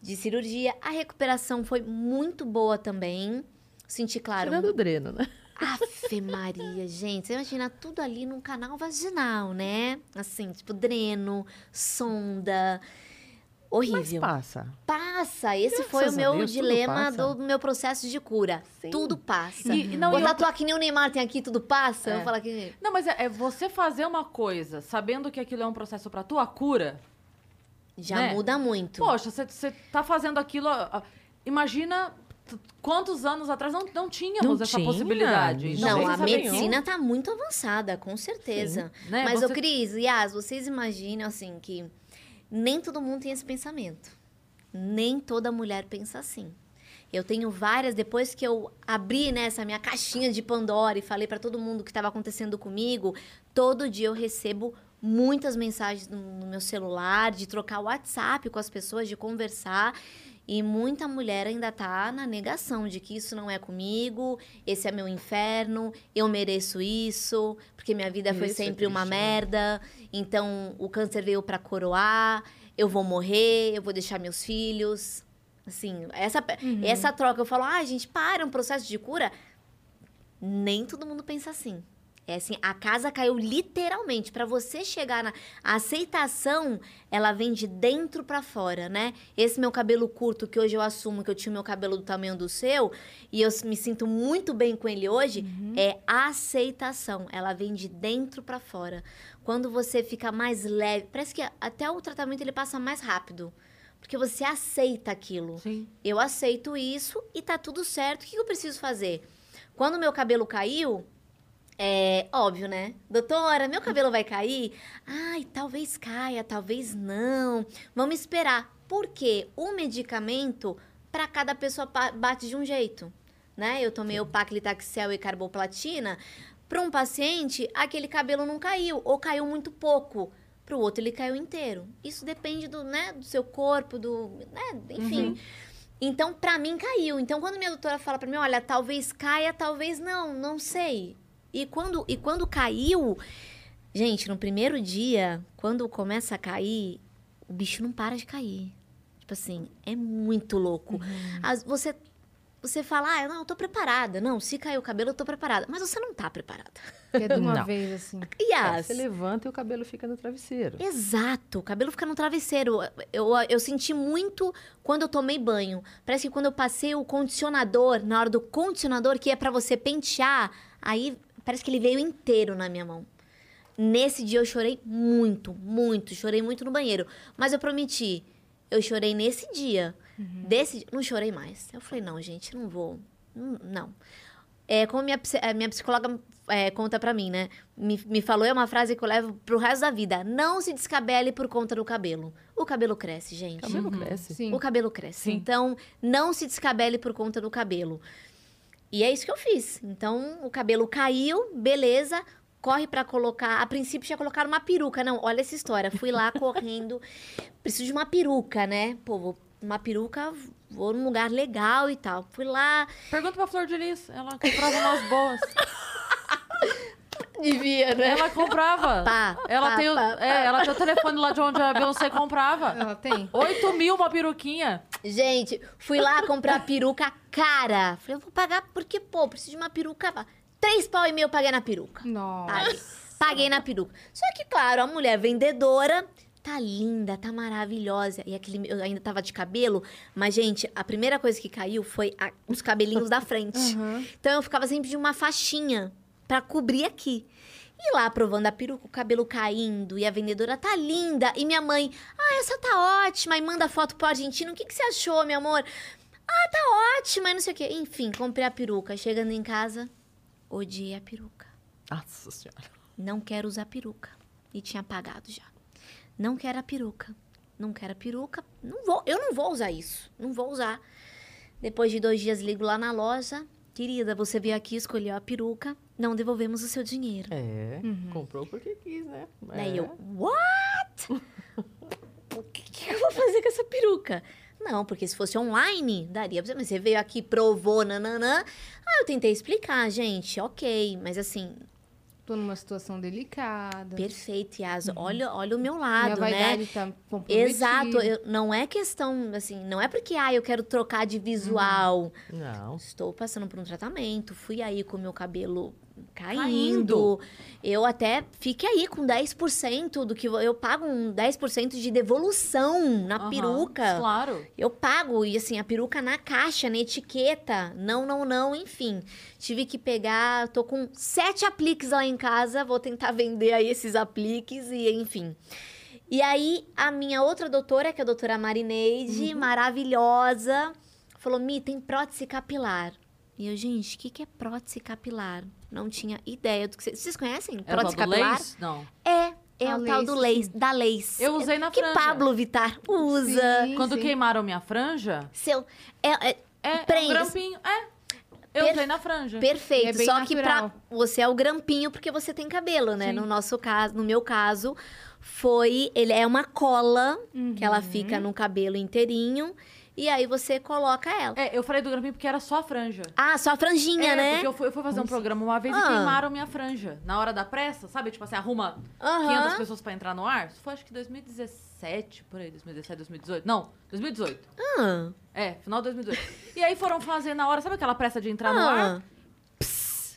de cirurgia. A recuperação foi muito boa também. Senti, claro, Tirando o dreno, né? Ave Maria, gente. Você imagina tudo ali num canal vaginal, né? Assim, tipo, dreno, sonda. Mas Horrível. passa. Passa. Esse Graças foi o meu Deus, dilema do meu processo de cura. Sim. Tudo passa. E- e não, Vou e outra- tatuar que nem o Neymar tem aqui, tudo passa. É. Eu vou falar que. Não, mas é, é você fazer uma coisa sabendo que aquilo é um processo pra tua cura. Já Né? muda muito. Poxa, você- tá fazendo aquilo. Imagina quantos anos atrás não, não tínhamos Não essa tinha, possibilidade. Não, você a medicina tá muito avançada, com certeza. né, Mas, você- ô Cris, Yas, vocês imaginam, assim, que nem todo mundo tem esse pensamento. Nem toda mulher pensa assim. Eu tenho várias, depois que eu abri né, essa minha caixinha de Pandora e falei pra todo mundo o que estava acontecendo comigo, todo dia eu recebo muitas mensagens no, meu celular, de trocar WhatsApp com as pessoas, de conversar. E muita mulher ainda tá na negação de que isso não é comigo, esse é meu inferno, eu mereço isso, porque minha vida foi Isso é sempre uma triste, né? merda. Então o câncer veio pra coroar, eu vou morrer, eu vou deixar meus filhos. Assim, essa, essa troca, eu falo, ah, gente, para, é um processo de cura. Nem todo mundo pensa assim. É assim, a casa caiu literalmente. Pra você chegar na a aceitação, ela vem de dentro pra fora, né? Esse meu cabelo curto, que hoje eu assumo que eu tinha o meu cabelo do tamanho do seu, e eu me sinto muito bem com ele hoje, é aceitação. Ela vem de dentro pra fora. Quando você fica mais leve, parece que até o tratamento ele passa mais rápido. Porque você aceita aquilo. Sim. Eu aceito isso e tá tudo certo. O que eu preciso fazer? Quando meu cabelo caiu, é óbvio, né? Doutora, meu cabelo vai cair? Ai, talvez caia, talvez não. Vamos esperar. Porque o medicamento, para cada pessoa, bate de um jeito. Né? Eu tomei o paclitaxel e carboplatina. Para um paciente, aquele cabelo não caiu, ou caiu muito pouco. Para o outro, ele caiu inteiro. Isso depende do, né, do seu corpo, do. Né, enfim. Então, pra mim, caiu. Então, quando minha doutora fala pra mim, olha, talvez caia, talvez não, não sei. E quando, e quando caiu, gente, no primeiro dia, quando começa a cair, o bicho não para de cair. Tipo assim, é muito louco. As- você, você fala, ah, não, eu tô preparada. Não, se cair o cabelo, eu tô preparada. Mas você não tá preparada. É de uma Não. vez, assim. E É. Você levanta e o cabelo fica no travesseiro. Exato, o cabelo fica no travesseiro. Eu, eu senti muito quando eu tomei banho. Parece que quando eu passei o condicionador, na hora do condicionador, que é pra você pentear, aí parece que ele veio inteiro na minha mão. Nesse dia eu chorei muito, muito, chorei muito no banheiro. Mas eu prometi, eu chorei nesse dia. Desse dia, não chorei mais. Eu falei, não, gente, não vou. Não. É, como minha, minha psicóloga é, conta pra mim, né? Me, me falou, é uma frase que eu levo pro resto da vida. Não se descabele por conta do cabelo. O cabelo cresce, gente. O cabelo cresce. Sim. O cabelo cresce. Sim. Então, não se descabele por conta do cabelo. E é isso que eu fiz. Então, o cabelo caiu, beleza. Corre pra colocar. A princípio, já colocaram uma peruca. Não, olha essa história. Fui lá correndo. Preciso de uma peruca, né? Pô, vou, uma peruca, vou num lugar legal e tal. Fui lá. Pergunta pra Flor de Lis. Ela comprava umas boas. Devia, né? Ela comprava. Pá, Ela, pá, tem o, pá, é, ela tem o telefone lá de onde a Beyoncé comprava. Ela tem? 8 mil uma peruquinha. Gente, fui lá comprar peruca cara. Falei, eu vou pagar porque, pô, preciso de uma peruca. Três pau e meio eu paguei na peruca. Nossa. Paguei. Paguei na peruca. Só que, claro, a mulher vendedora tá linda, tá maravilhosa. E aquele, eu ainda tava de cabelo, mas, gente, a primeira coisa que caiu foi a- os cabelinhos da frente. Então eu ficava sempre de uma faixinha pra cobrir aqui. E lá provando a peruca, o cabelo caindo, e a vendedora tá linda. E minha mãe, ah, essa tá ótima. E manda foto pro argentino. O que, que você achou, meu amor? Ah, tá ótima, e não sei o quê. Enfim, comprei a peruca. Chegando em casa, odiei a peruca. Nossa senhora. Não quero usar peruca. E tinha pagado já. Não quero a peruca. Não quero a peruca. Não vou, eu não vou usar isso. Não vou usar. Depois de dois dias, ligo lá na loja. Querida, você veio aqui, escolheu a peruca. Não devolvemos o seu dinheiro. É, comprou porque quis, né? Daí É. eu, what? o que, que eu vou fazer com essa peruca? Não, porque se fosse online, daria pra você. Mas você veio aqui, provou, nananã. Ah, eu tentei explicar, gente, ok. Mas assim, Tô numa situação delicada. perfeito, Yas. Olha, olha o meu Minha lado, né? vaidade tá. Exato, eu- não é questão, assim, não é porque, ah, eu quero trocar de visual. Não. Estou passando por um tratamento, fui aí com o meu cabelo caindo. Caindo. Eu até fique aí com 10% do que eu pago um 10% de devolução na Aham, peruca. Claro. Eu pago, e assim, a peruca na caixa, na etiqueta. Não, não, não, enfim. Tive que pegar, tô com sete apliques lá em casa, vou tentar vender aí esses apliques e enfim. E aí, a minha outra doutora, que é a doutora Marineide, maravilhosa, falou: Mi, tem prótese capilar. E eu, gente, o que, que é prótese capilar? Não tinha ideia do que vocês. Vocês conhecem É prótese capilar? lace? Não. É, é A o tal do lace, lace, da lace. Eu usei na que franja. Pablo Vittar usa. Sim, Quando sim. queimaram minha franja, Seu. É, é é, é um grampinho. É. Eu Per- usei na franja. perfeito. É Só que natural. pra você é o grampinho porque você tem cabelo, né? Sim. No nosso caso, no meu caso, foi. Ele é uma cola que ela Uhum. fica no cabelo inteirinho. E aí você coloca ela. É, eu falei do grampinho porque era só a franja. Ah, só a franjinha, é, né? porque eu fui, eu fui fazer um programa uma vez Ah. e queimaram minha franja. Na hora da pressa, sabe? Tipo assim, arruma Aham. 500 pessoas pra entrar no ar. Isso foi acho que 2017, por aí, 2017, 2018. Não, 2018. Ah, É, final de 2018. e aí foram fazer na hora, sabe aquela pressa de entrar no ah. ar?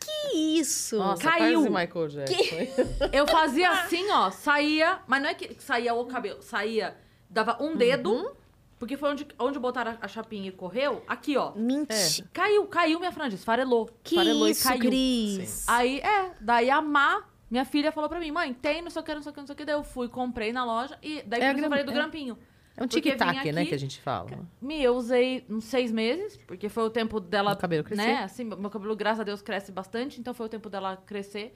Que isso? Nossa, Caiu. Michael Jackson. Eu fazia assim, ó, saía, mas não é que saía o cabelo, saía, dava um dedo, Uhum. Porque foi onde, onde botaram a, a chapinha e correu, aqui, ó. Mentira. Caiu, caiu minha franja, esfarelou. Que esfarelou isso, e caiu. Cris? Aí, é, daí a Má, minha filha, falou pra mim, mãe, tem não sei o que, não sei o que, não sei o que. Daí eu fui, comprei na loja e daí É eu gram- falei do é. grampinho. É um tic-tac, né, que a gente fala. Me, eu usei uns seis meses, porque foi o tempo dela. O cabelo crescer. Né? Assim, meu cabelo, graças a Deus, cresce bastante, então foi o tempo dela crescer.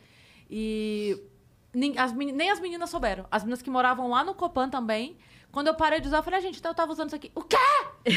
E nin- as nem as meninas souberam. As meninas que moravam lá no Copan também. Quando eu parei de usar, eu falei, ah, gente, então eu tava usando isso aqui. O quê?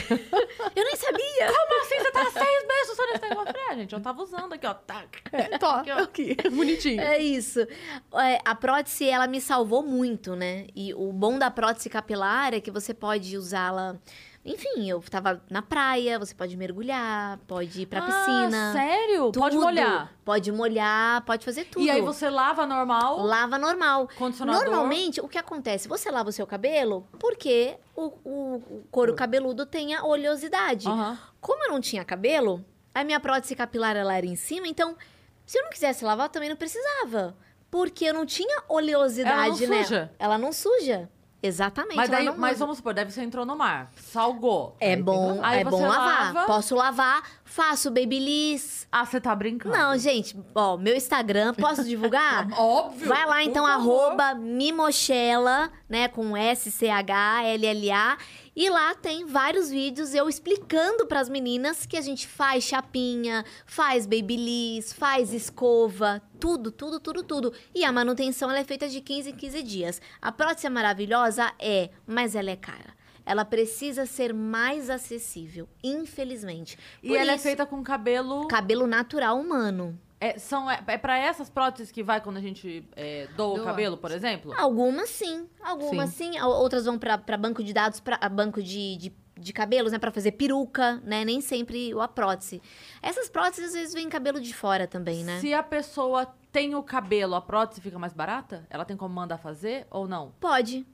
Eu nem sabia. Como assim? Você tá seis meses usando esse negócio? Eu falei, ah, gente, eu tava usando aqui, ó. Tac. É, tó, aqui, bonitinho. É isso. É, a prótese, ela me salvou muito, né? E o bom da prótese capilar é que você pode usá-la. Enfim, eu tava na praia, você pode mergulhar, pode ir pra Ah, piscina. sério? Pode tudo. molhar. Pode molhar, pode fazer tudo. E aí você lava normal, Lava normal. condicionador. Normalmente, o que acontece? Você lava o seu cabelo porque o, o- couro cabeludo tem a oleosidade. Aham. Como eu não tinha cabelo, a minha prótese capilar ela era em cima, então se eu não quisesse lavar, eu também não precisava. Porque eu não tinha oleosidade Ela não suja. Ela não suja. Exatamente. Mas daí, mas vamos supor, deve você entrou no mar, salgou. É Aí bom, é bom lavar. lava. Posso lavar, faço babyliss. Ah, você tá brincando? Não, gente, ó, meu Instagram, posso divulgar? Óbvio. Vai lá então, arroba Mimochela, né, com S-C-H-L-L-A. E lá tem vários vídeos eu explicando pras meninas que a gente faz chapinha, faz babyliss, faz escova, tudo, tudo, tudo, tudo. E a manutenção ela é feita de 15 em 15 dias. A prótese é maravilhosa? É, mas ela é cara. Ela precisa ser mais acessível, infelizmente. E Por ela é isso, feita com cabelo. cabelo natural humano. É, são, é, é pra essas próteses que vai quando a gente é, doa, o Doa. cabelo, por exemplo? Algumas sim, algumas sim. O- Outras vão pra pra banco de dados, pra a banco de, de, de cabelos, né? Pra fazer peruca, né? Nem sempre a prótese. Essas próteses, às vezes, vêm cabelo de fora também, né? Se a pessoa tem o cabelo, a prótese fica mais barata? Ela tem como mandar fazer ou não? Pode,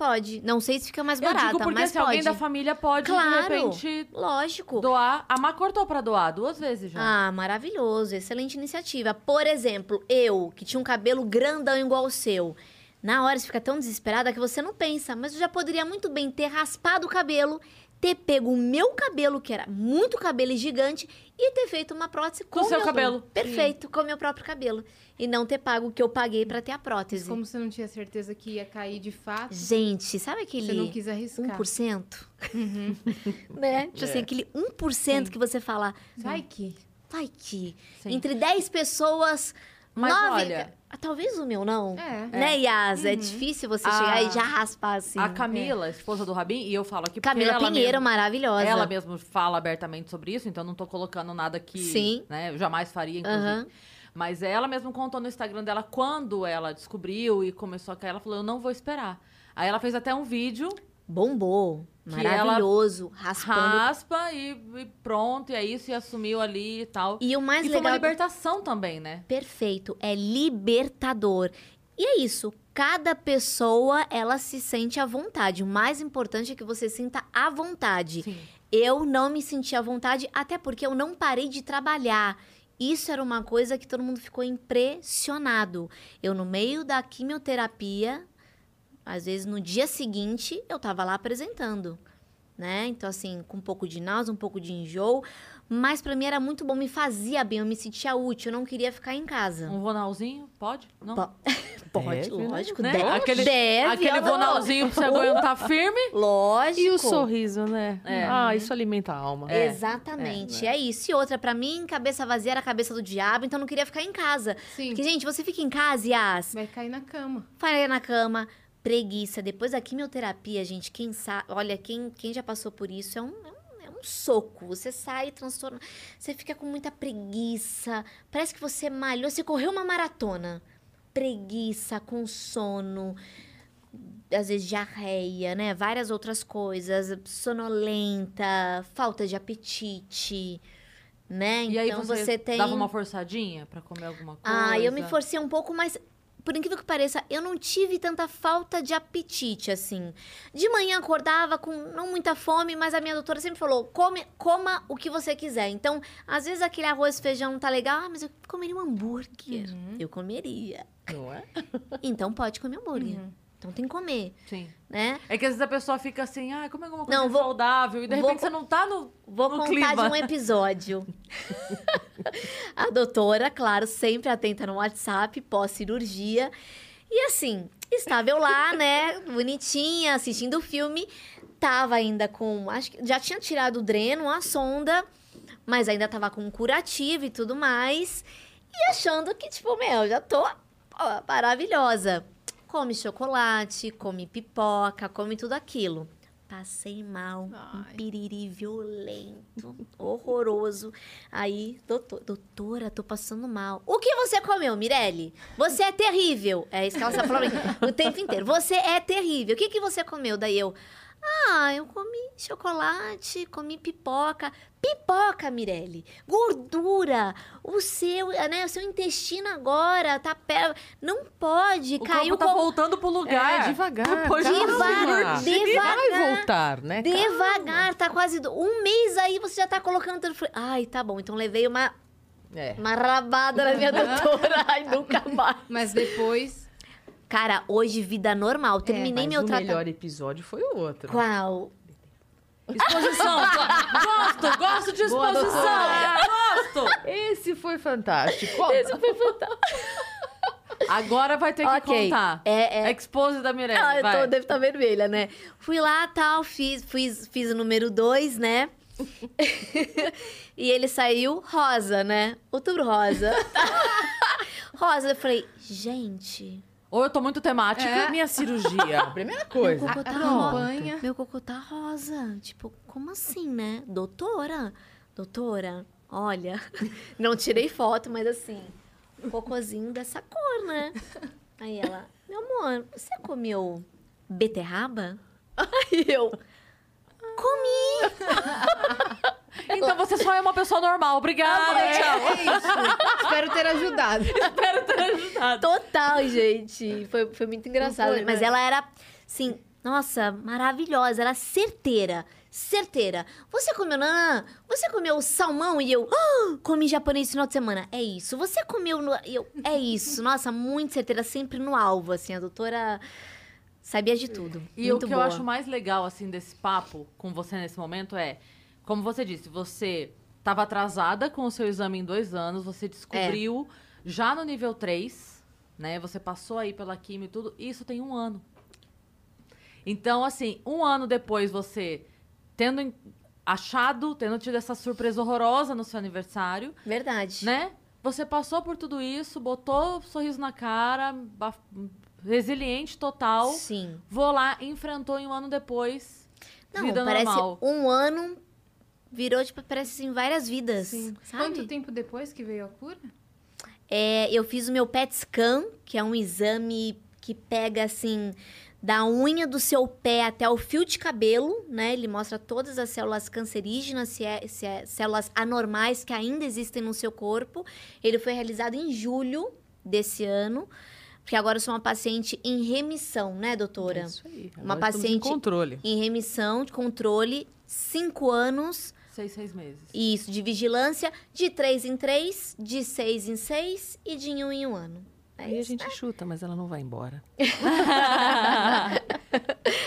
pode. Não sei se fica mais Eu barata, digo porque mas se pode. alguém da família pode, Claro. de repente, Lógico. doar. A Má cortou pra doar duas vezes já. Ah, maravilhoso, excelente iniciativa. Por exemplo, eu, que tinha um cabelo grandão igual o seu, Na hora você fica tão desesperada que você não pensa, mas eu já poderia muito bem ter raspado o cabelo, ter pego o meu cabelo, que era muito cabelo e gigante, e ter feito uma prótese com Com o seu meu cabelo. Perfeito, com o meu próprio cabelo. E não ter pago o que eu paguei pra ter a prótese. Como você não tinha certeza que ia cair de fato, Gente, sabe aquele você não quis arriscar. 1%? Uhum. né? Tipo assim, aquele 1% que você fala, Vai que. vai que Sim. entre 10 pessoas, Mas nove... olha- Ah, talvez o meu não. É. Né, Yas? É difícil você A- chegar e já raspar assim. A Camila, esposa do Rabin, e eu falo aqui porque Camila ela Pinheiro, mesmo- maravilhosa. Ela mesmo fala abertamente sobre isso, então não tô colocando nada que Sim. né, eu jamais faria, inclusive. Aham. Mas ela mesmo contou no Instagram dela quando ela descobriu e começou a cair, ela falou, eu não vou esperar. Aí ela fez até um vídeo, Bombou. Maravilhoso. Raspando. raspa e, e pronto, e é isso, e assumiu ali e tal. E o mais e foi uma legal... libertação também, né? Perfeito. É libertador. E é isso. Cada pessoa, ela se sente à vontade. O mais importante é que você sinta à vontade. Sim. Eu não me senti à vontade, até porque eu não parei de trabalhar. Isso era uma coisa que todo mundo ficou impressionado. Eu, no meio da quimioterapia, às vezes no dia seguinte, eu tava lá apresentando. Né? Então, assim, com um pouco de náusea, um pouco de enjoo. Mas pra mim era muito bom, me fazia bem, eu me sentia útil, eu não queria ficar em casa. Um vonalzinho, pode? Não? Po- Pode, Deve, né? lógico, Né? deve. Aquele- deve, Aquele vonalzinho pra você aguentar firme. Lógico. E o sorriso, né? É. Ah, isso alimenta a alma. É. Exatamente, é, isso. E outra, pra mim, cabeça vazia era a cabeça do diabo, então eu não queria ficar em casa. Sim. Porque, gente, você fica em casa, Yas, Vai cair na cama. vai na cama, preguiça. Depois da quimioterapia, gente, quem sabe... Olha, quem, quem já passou por isso é um... é um- é um soco, você sai transtorno, você fica com muita preguiça, parece que você malhou, você correu uma maratona. Preguiça, com sono, às vezes diarreia, né? Várias outras coisas, sonolenta, falta de apetite, né? E aí então você, você tem dava uma forçadinha pra comer alguma coisa? ah, eu me forcei um pouco, mas por incrível que pareça, eu não tive tanta falta de apetite, assim. De manhã acordava com não muita fome, mas a minha doutora sempre falou: come, coma o que você quiser. Então, às vezes aquele arroz e feijão tá legal, ah, mas eu comeria um hambúrguer. Eu comeria. Não é? Então pode comer hambúrguer. Então tem que comer, Sim. né? É que às vezes a pessoa fica assim, ah, como alguma coisa Não, vou- saudável, e de vou repente co- você não tá no. Vou no contar clima. de um episódio. a doutora, claro, sempre atenta no WhatsApp, pós-cirurgia. E assim, estava eu lá, né, bonitinha, assistindo o filme. Tava ainda com. Acho que já tinha tirado o dreno, a sonda, mas ainda tava com um curativo e tudo mais. E achando que, tipo, meu, já tô ó, maravilhosa. Come chocolate, come pipoca, come tudo aquilo. Passei mal, um piriri violento, horroroso. Aí, doutor, doutora, tô passando mal. O que você comeu, Mirelle? Você é terrível. É isso que ela está falando o tempo inteiro. Você é terrível. O que, que você comeu? Daí eu, ah, eu comi chocolate, comi pipoca. Pipoca, Mirelle. Gordura. O seu, né, o seu intestino agora tá pé. Não pode. O caiu corpo tá com- voltando pro lugar. É, devagar. Depois de calma. Devagar, devagar. Vai voltar, né? Devagar, tá quase do- um mês aí, você já tá colocando tudo. Falei, Ai, tá bom. Então levei uma, É. uma rabada na minha doutora. Ai, nunca mais. Mas depois. Cara, hoje vida normal. Terminei Mas meu o tratamento. melhor episódio foi o outro. Qual? Exposição. gosto, gosto de Boa, exposição. gosto. Esse foi fantástico. Esse foi fantástico. Agora vai ter que Ok. contar. É, é. Expose da Mirelle, Ah, eu vai. tô, devo estar vermelha, né? Fui lá, tal, fiz, fiz, fiz o número 2, né? e ele saiu rosa, né? Outubro rosa. rosa. Eu falei, gente, Ou eu tô muito temática. É. Minha cirurgia. Primeira coisa. cocô tá Acompanha. Meu cocô tá rosa. Tipo, como assim, né? Doutora? Doutora, olha. Não tirei foto, mas assim, um cocôzinho dessa cor, né? Aí ela, meu amor, você comeu beterraba? Aí eu, comi. Então você só é uma pessoa normal. Obrigada. Tá tchau. É isso. Espero ter ajudado. Espero ter ajudado. Total, gente. Foi, foi muito engraçado. foi, Mas né? ela era, assim, nossa, maravilhosa. Era certeira. certeira. Você comeu nanã? Você comeu salmão? E eu, ah, comi japonês no final de semana. É isso. Você comeu no... e eu, é isso. Nossa, muito certeira, sempre no alvo, assim. A doutora sabia de tudo. E muito o que boa. eu acho mais legal, assim, desse papo com você nesse momento é, como você disse, você estava atrasada com o seu exame em dois anos, você descobriu já no nível 3, né? Você passou aí pela quimio e tudo, e isso tem um ano. Então, assim, um ano depois você tendo en- achado, tendo tido essa surpresa horrorosa no seu aniversário, Verdade. né? Você passou por tudo isso, botou um sorriso na cara, resiliente total. Sim. Vou lá, enfrentou e um ano depois. Não, parece normal. um ano virou, tipo, parece assim, várias vidas. Sim. Sabe? Quanto tempo depois que veio a cura? É, eu fiz o meu PET scan, que é um exame que pega assim da unha do seu pé até o fio de cabelo, né? Ele mostra todas as células cancerígenas, se é, se é células anormais que ainda existem no seu corpo. Ele foi realizado em julho desse ano, porque agora eu sou uma paciente em remissão, né, doutora? É isso aí. Uma Agora em paciente- controle. Em remissão de controle, cinco anos Seis, seis meses. isso, de vigilância, de três em três, de seis em seis e de um em um ano. É Aí a isso. gente chuta, mas ela não vai embora.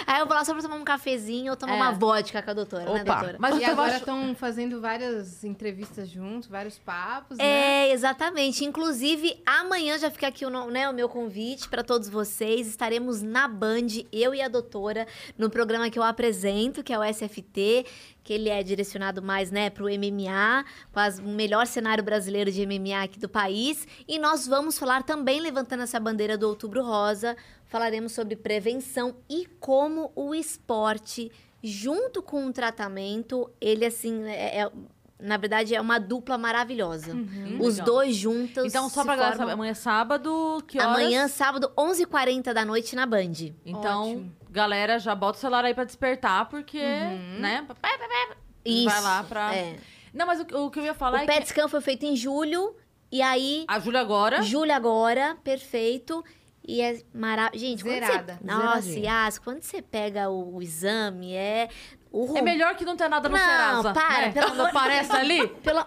Aí eu vou lá só pra tomar um cafezinho ou tomar É. uma vodka com a doutora, né, Opa. doutora? Mas e agora acho... estão fazendo várias entrevistas juntos, vários papos, né? É, exatamente. Inclusive, amanhã já fica aqui o, né, o meu convite para todos vocês. Estaremos na Band, eu e a doutora, no programa que eu apresento, que é o SFT, que ele é direcionado mais, né, pro MMA, quase o melhor cenário brasileiro de MMA aqui do país. E nós vamos falar também, levantando essa bandeira do Outubro Rosa, falaremos sobre prevenção e como o esporte, junto com o tratamento, ele, assim, é- é- na verdade, é uma dupla maravilhosa. Uhum. Os Legal. dois juntos. Então, só pra galera formam- saber, amanhã é sábado, que horas? Amanhã, sábado, 11h40 da noite na Band. Então, Ótimo. Galera, já bota o celular aí pra despertar, porque, Uhum. né? Isso. Vai lá pra... É. Não, mas o, o que eu ia falar O é PET que scan foi feito em julho. E aí, a Júlia agora... julho agora, perfeito. E é maravilhoso. Gente, quando Zerada. você... Nossa. Yas, quando você pega o, o exame, é... O É melhor que não ter nada no Não, Serasa. para, né? pelo Quando amor- aparece ali, Pela...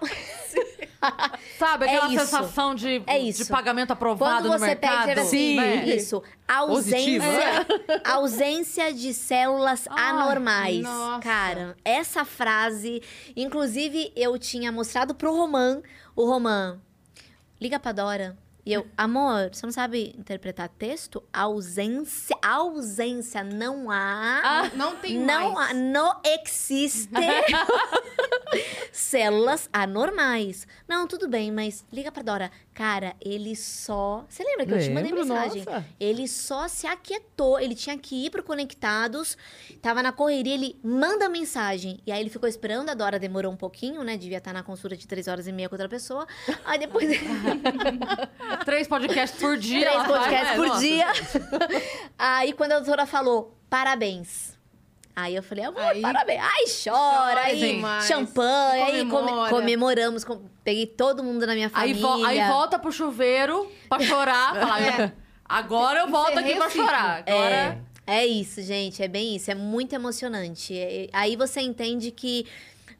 sabe? É Aquela isso. sensação de, É de isso. pagamento aprovado Quando no você pega mercado. e assim, né? isso. Ausência, ausência de células Ai, anormais. nossa. Cara, essa frase, inclusive eu tinha mostrado pro Roman, o Roman, liga pra Dora. E eu, amor, você não sabe interpretar texto? Ausência, ausência, não há. Ah, Não tem não mais. há, não existe células anormais. Não, tudo bem, mas liga pra Dora. Cara, ele só. Você lembra que eu te mandei mensagem? nossa. Ele só se aquietou. Ele tinha que ir pro Conectados, tava na correria, ele manda mensagem. E aí ele ficou esperando, a Dora demorou um pouquinho, né? Devia estar na consulta de três horas e meia com outra pessoa. Aí depois. Três podcasts por dia. Três podcasts né? por Nossa. dia. Aí quando a doutora falou, parabéns. Aí eu falei, amor, Aí- parabéns. Ai, chora, aí champanhe, aí come- Comemora. comemoramos, com- peguei todo mundo na minha Aí, família. vo- aí volta pro chuveiro pra chorar. falar, É. Agora eu volto aqui pra chorar. Agora... É, é isso, gente, é bem isso, é muito emocionante. É- aí você entende que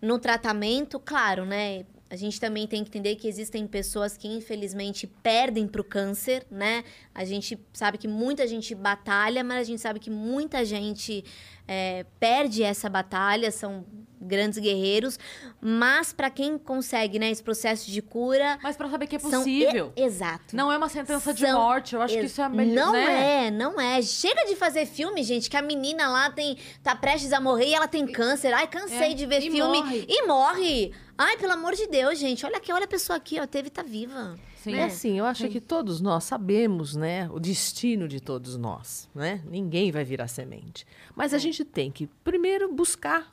no tratamento, claro, né? A gente também tem que entender que existem pessoas que infelizmente perdem pro câncer, né? A gente sabe que muita gente batalha, mas a gente sabe que muita gente é, perde essa batalha, são grandes guerreiros. Mas para quem consegue, né, esse processo de cura, Mas pra saber que é possível. e- exato. Não é uma sentença de São- morte. Eu acho que Ex- isso é melhor. Não né? é, não é. Chega de fazer filme, gente, que a menina lá tem tá prestes a morrer e ela tem câncer. Ai, cansei É, de ver e filme. morre. E morre. Ai, pelo amor de Deus, gente. Olha aqui, olha a pessoa aqui, ó. Teve, tá viva. Sim. É assim, eu acho que todos nós sabemos, né, o destino de todos nós, né? Ninguém vai virar semente. Mas a gente tem que primeiro buscar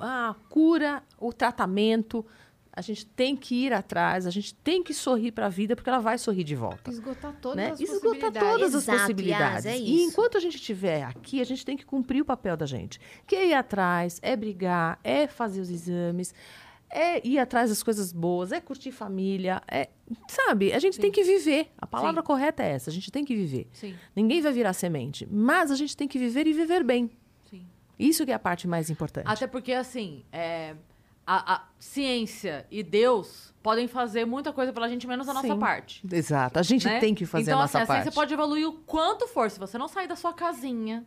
a, a cura, o tratamento. A gente tem que ir atrás, a gente tem que sorrir para a vida, porque ela vai sorrir de volta. Esgotar todas Né? as Esgotar possibilidades. todas as Exato, possibilidades. Yas, é E enquanto a gente estiver aqui, a gente tem que cumprir o papel da gente. Que é ir atrás, é brigar, é fazer os exames, é ir atrás das coisas boas, é curtir família, é. Sabe, a gente tem que viver. A palavra Sim. correta é essa, a gente tem que viver. Sim, Ninguém vai virar semente, mas a gente tem que viver e viver bem. Isso que é a parte mais importante. Até porque, assim, é, a, a ciência e Deus podem fazer muita coisa pela gente, menos a nossa Sim. parte. Exato. A gente né? tem que fazer então, a nossa assim, parte. a ciência pode evoluir o quanto for. Se você não sair da sua casinha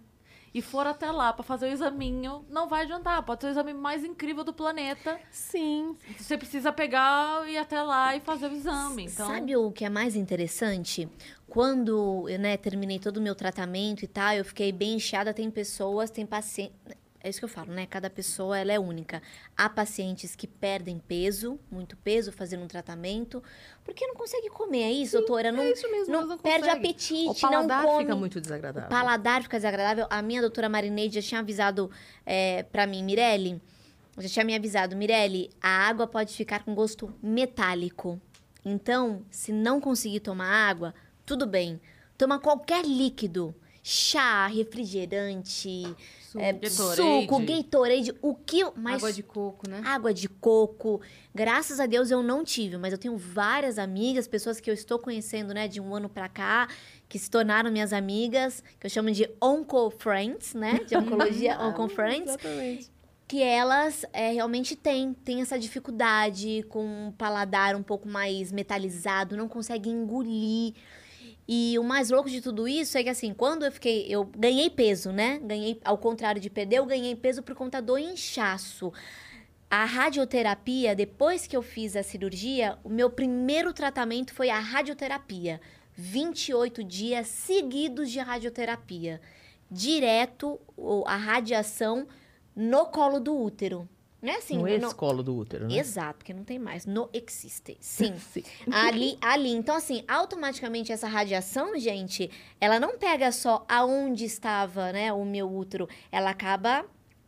e for até lá pra fazer o examinho, não vai adiantar. Pode ser o exame mais incrível do planeta. Sim. Você precisa pegar e ir até lá e fazer o exame. Então, Sabe o que é mais interessante? Quando eu né, terminei todo o meu tratamento e tal, eu fiquei bem inchada. Tem pessoas, tem pacientes. É isso que eu falo, né? Cada pessoa ela é única. Há pacientes que perdem peso, muito peso, fazendo um tratamento, porque não consegue comer. É isso, doutora? Não, é isso mesmo, não, não perde consegue. apetite, O paladar não come. fica muito desagradável. O paladar fica desagradável. A minha doutora Marineide já tinha avisado é, para mim, Mirelle, já tinha me avisado, Mirelle, a água pode ficar com gosto metálico. Então, se não conseguir tomar água, tudo bem. Toma qualquer líquido. Chá, refrigerante, Suco, é, Gatorade. suco, Gatorade, o que... Mas água de coco, né? água de coco. Graças a Deus eu não tive, mas eu tenho várias amigas, pessoas que eu estou conhecendo, né, de um ano pra cá, que se tornaram minhas amigas, que eu chamo de Onco Friends, né, de oncologia, Onco Friends, Exatamente. que elas é, realmente têm, têm essa dificuldade com um paladar um pouco mais metalizado, não conseguem engolir. E o mais louco de tudo isso é que, assim, quando eu fiquei. Eu ganhei peso, né? Ganhei, ao contrário de perder, eu ganhei peso por conta do inchaço. A radioterapia, depois que eu fiz a cirurgia, o meu primeiro tratamento foi a radioterapia. 28 dias seguidos de radioterapia. Direto a radiação no colo do útero. Não é assim, no ex-colo do útero, né? Exato, porque não tem mais. No existe. Sim. Sim. ali, ali. Então, assim, automaticamente essa radiação, gente, ela não pega só aonde estava, né, o meu útero. Ela acaba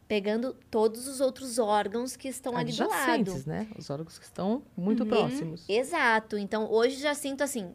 pegando todos os outros órgãos que estão ali do lado. Né? Os órgãos que estão muito Uhum. próximos. Exato. Então, hoje já sinto assim,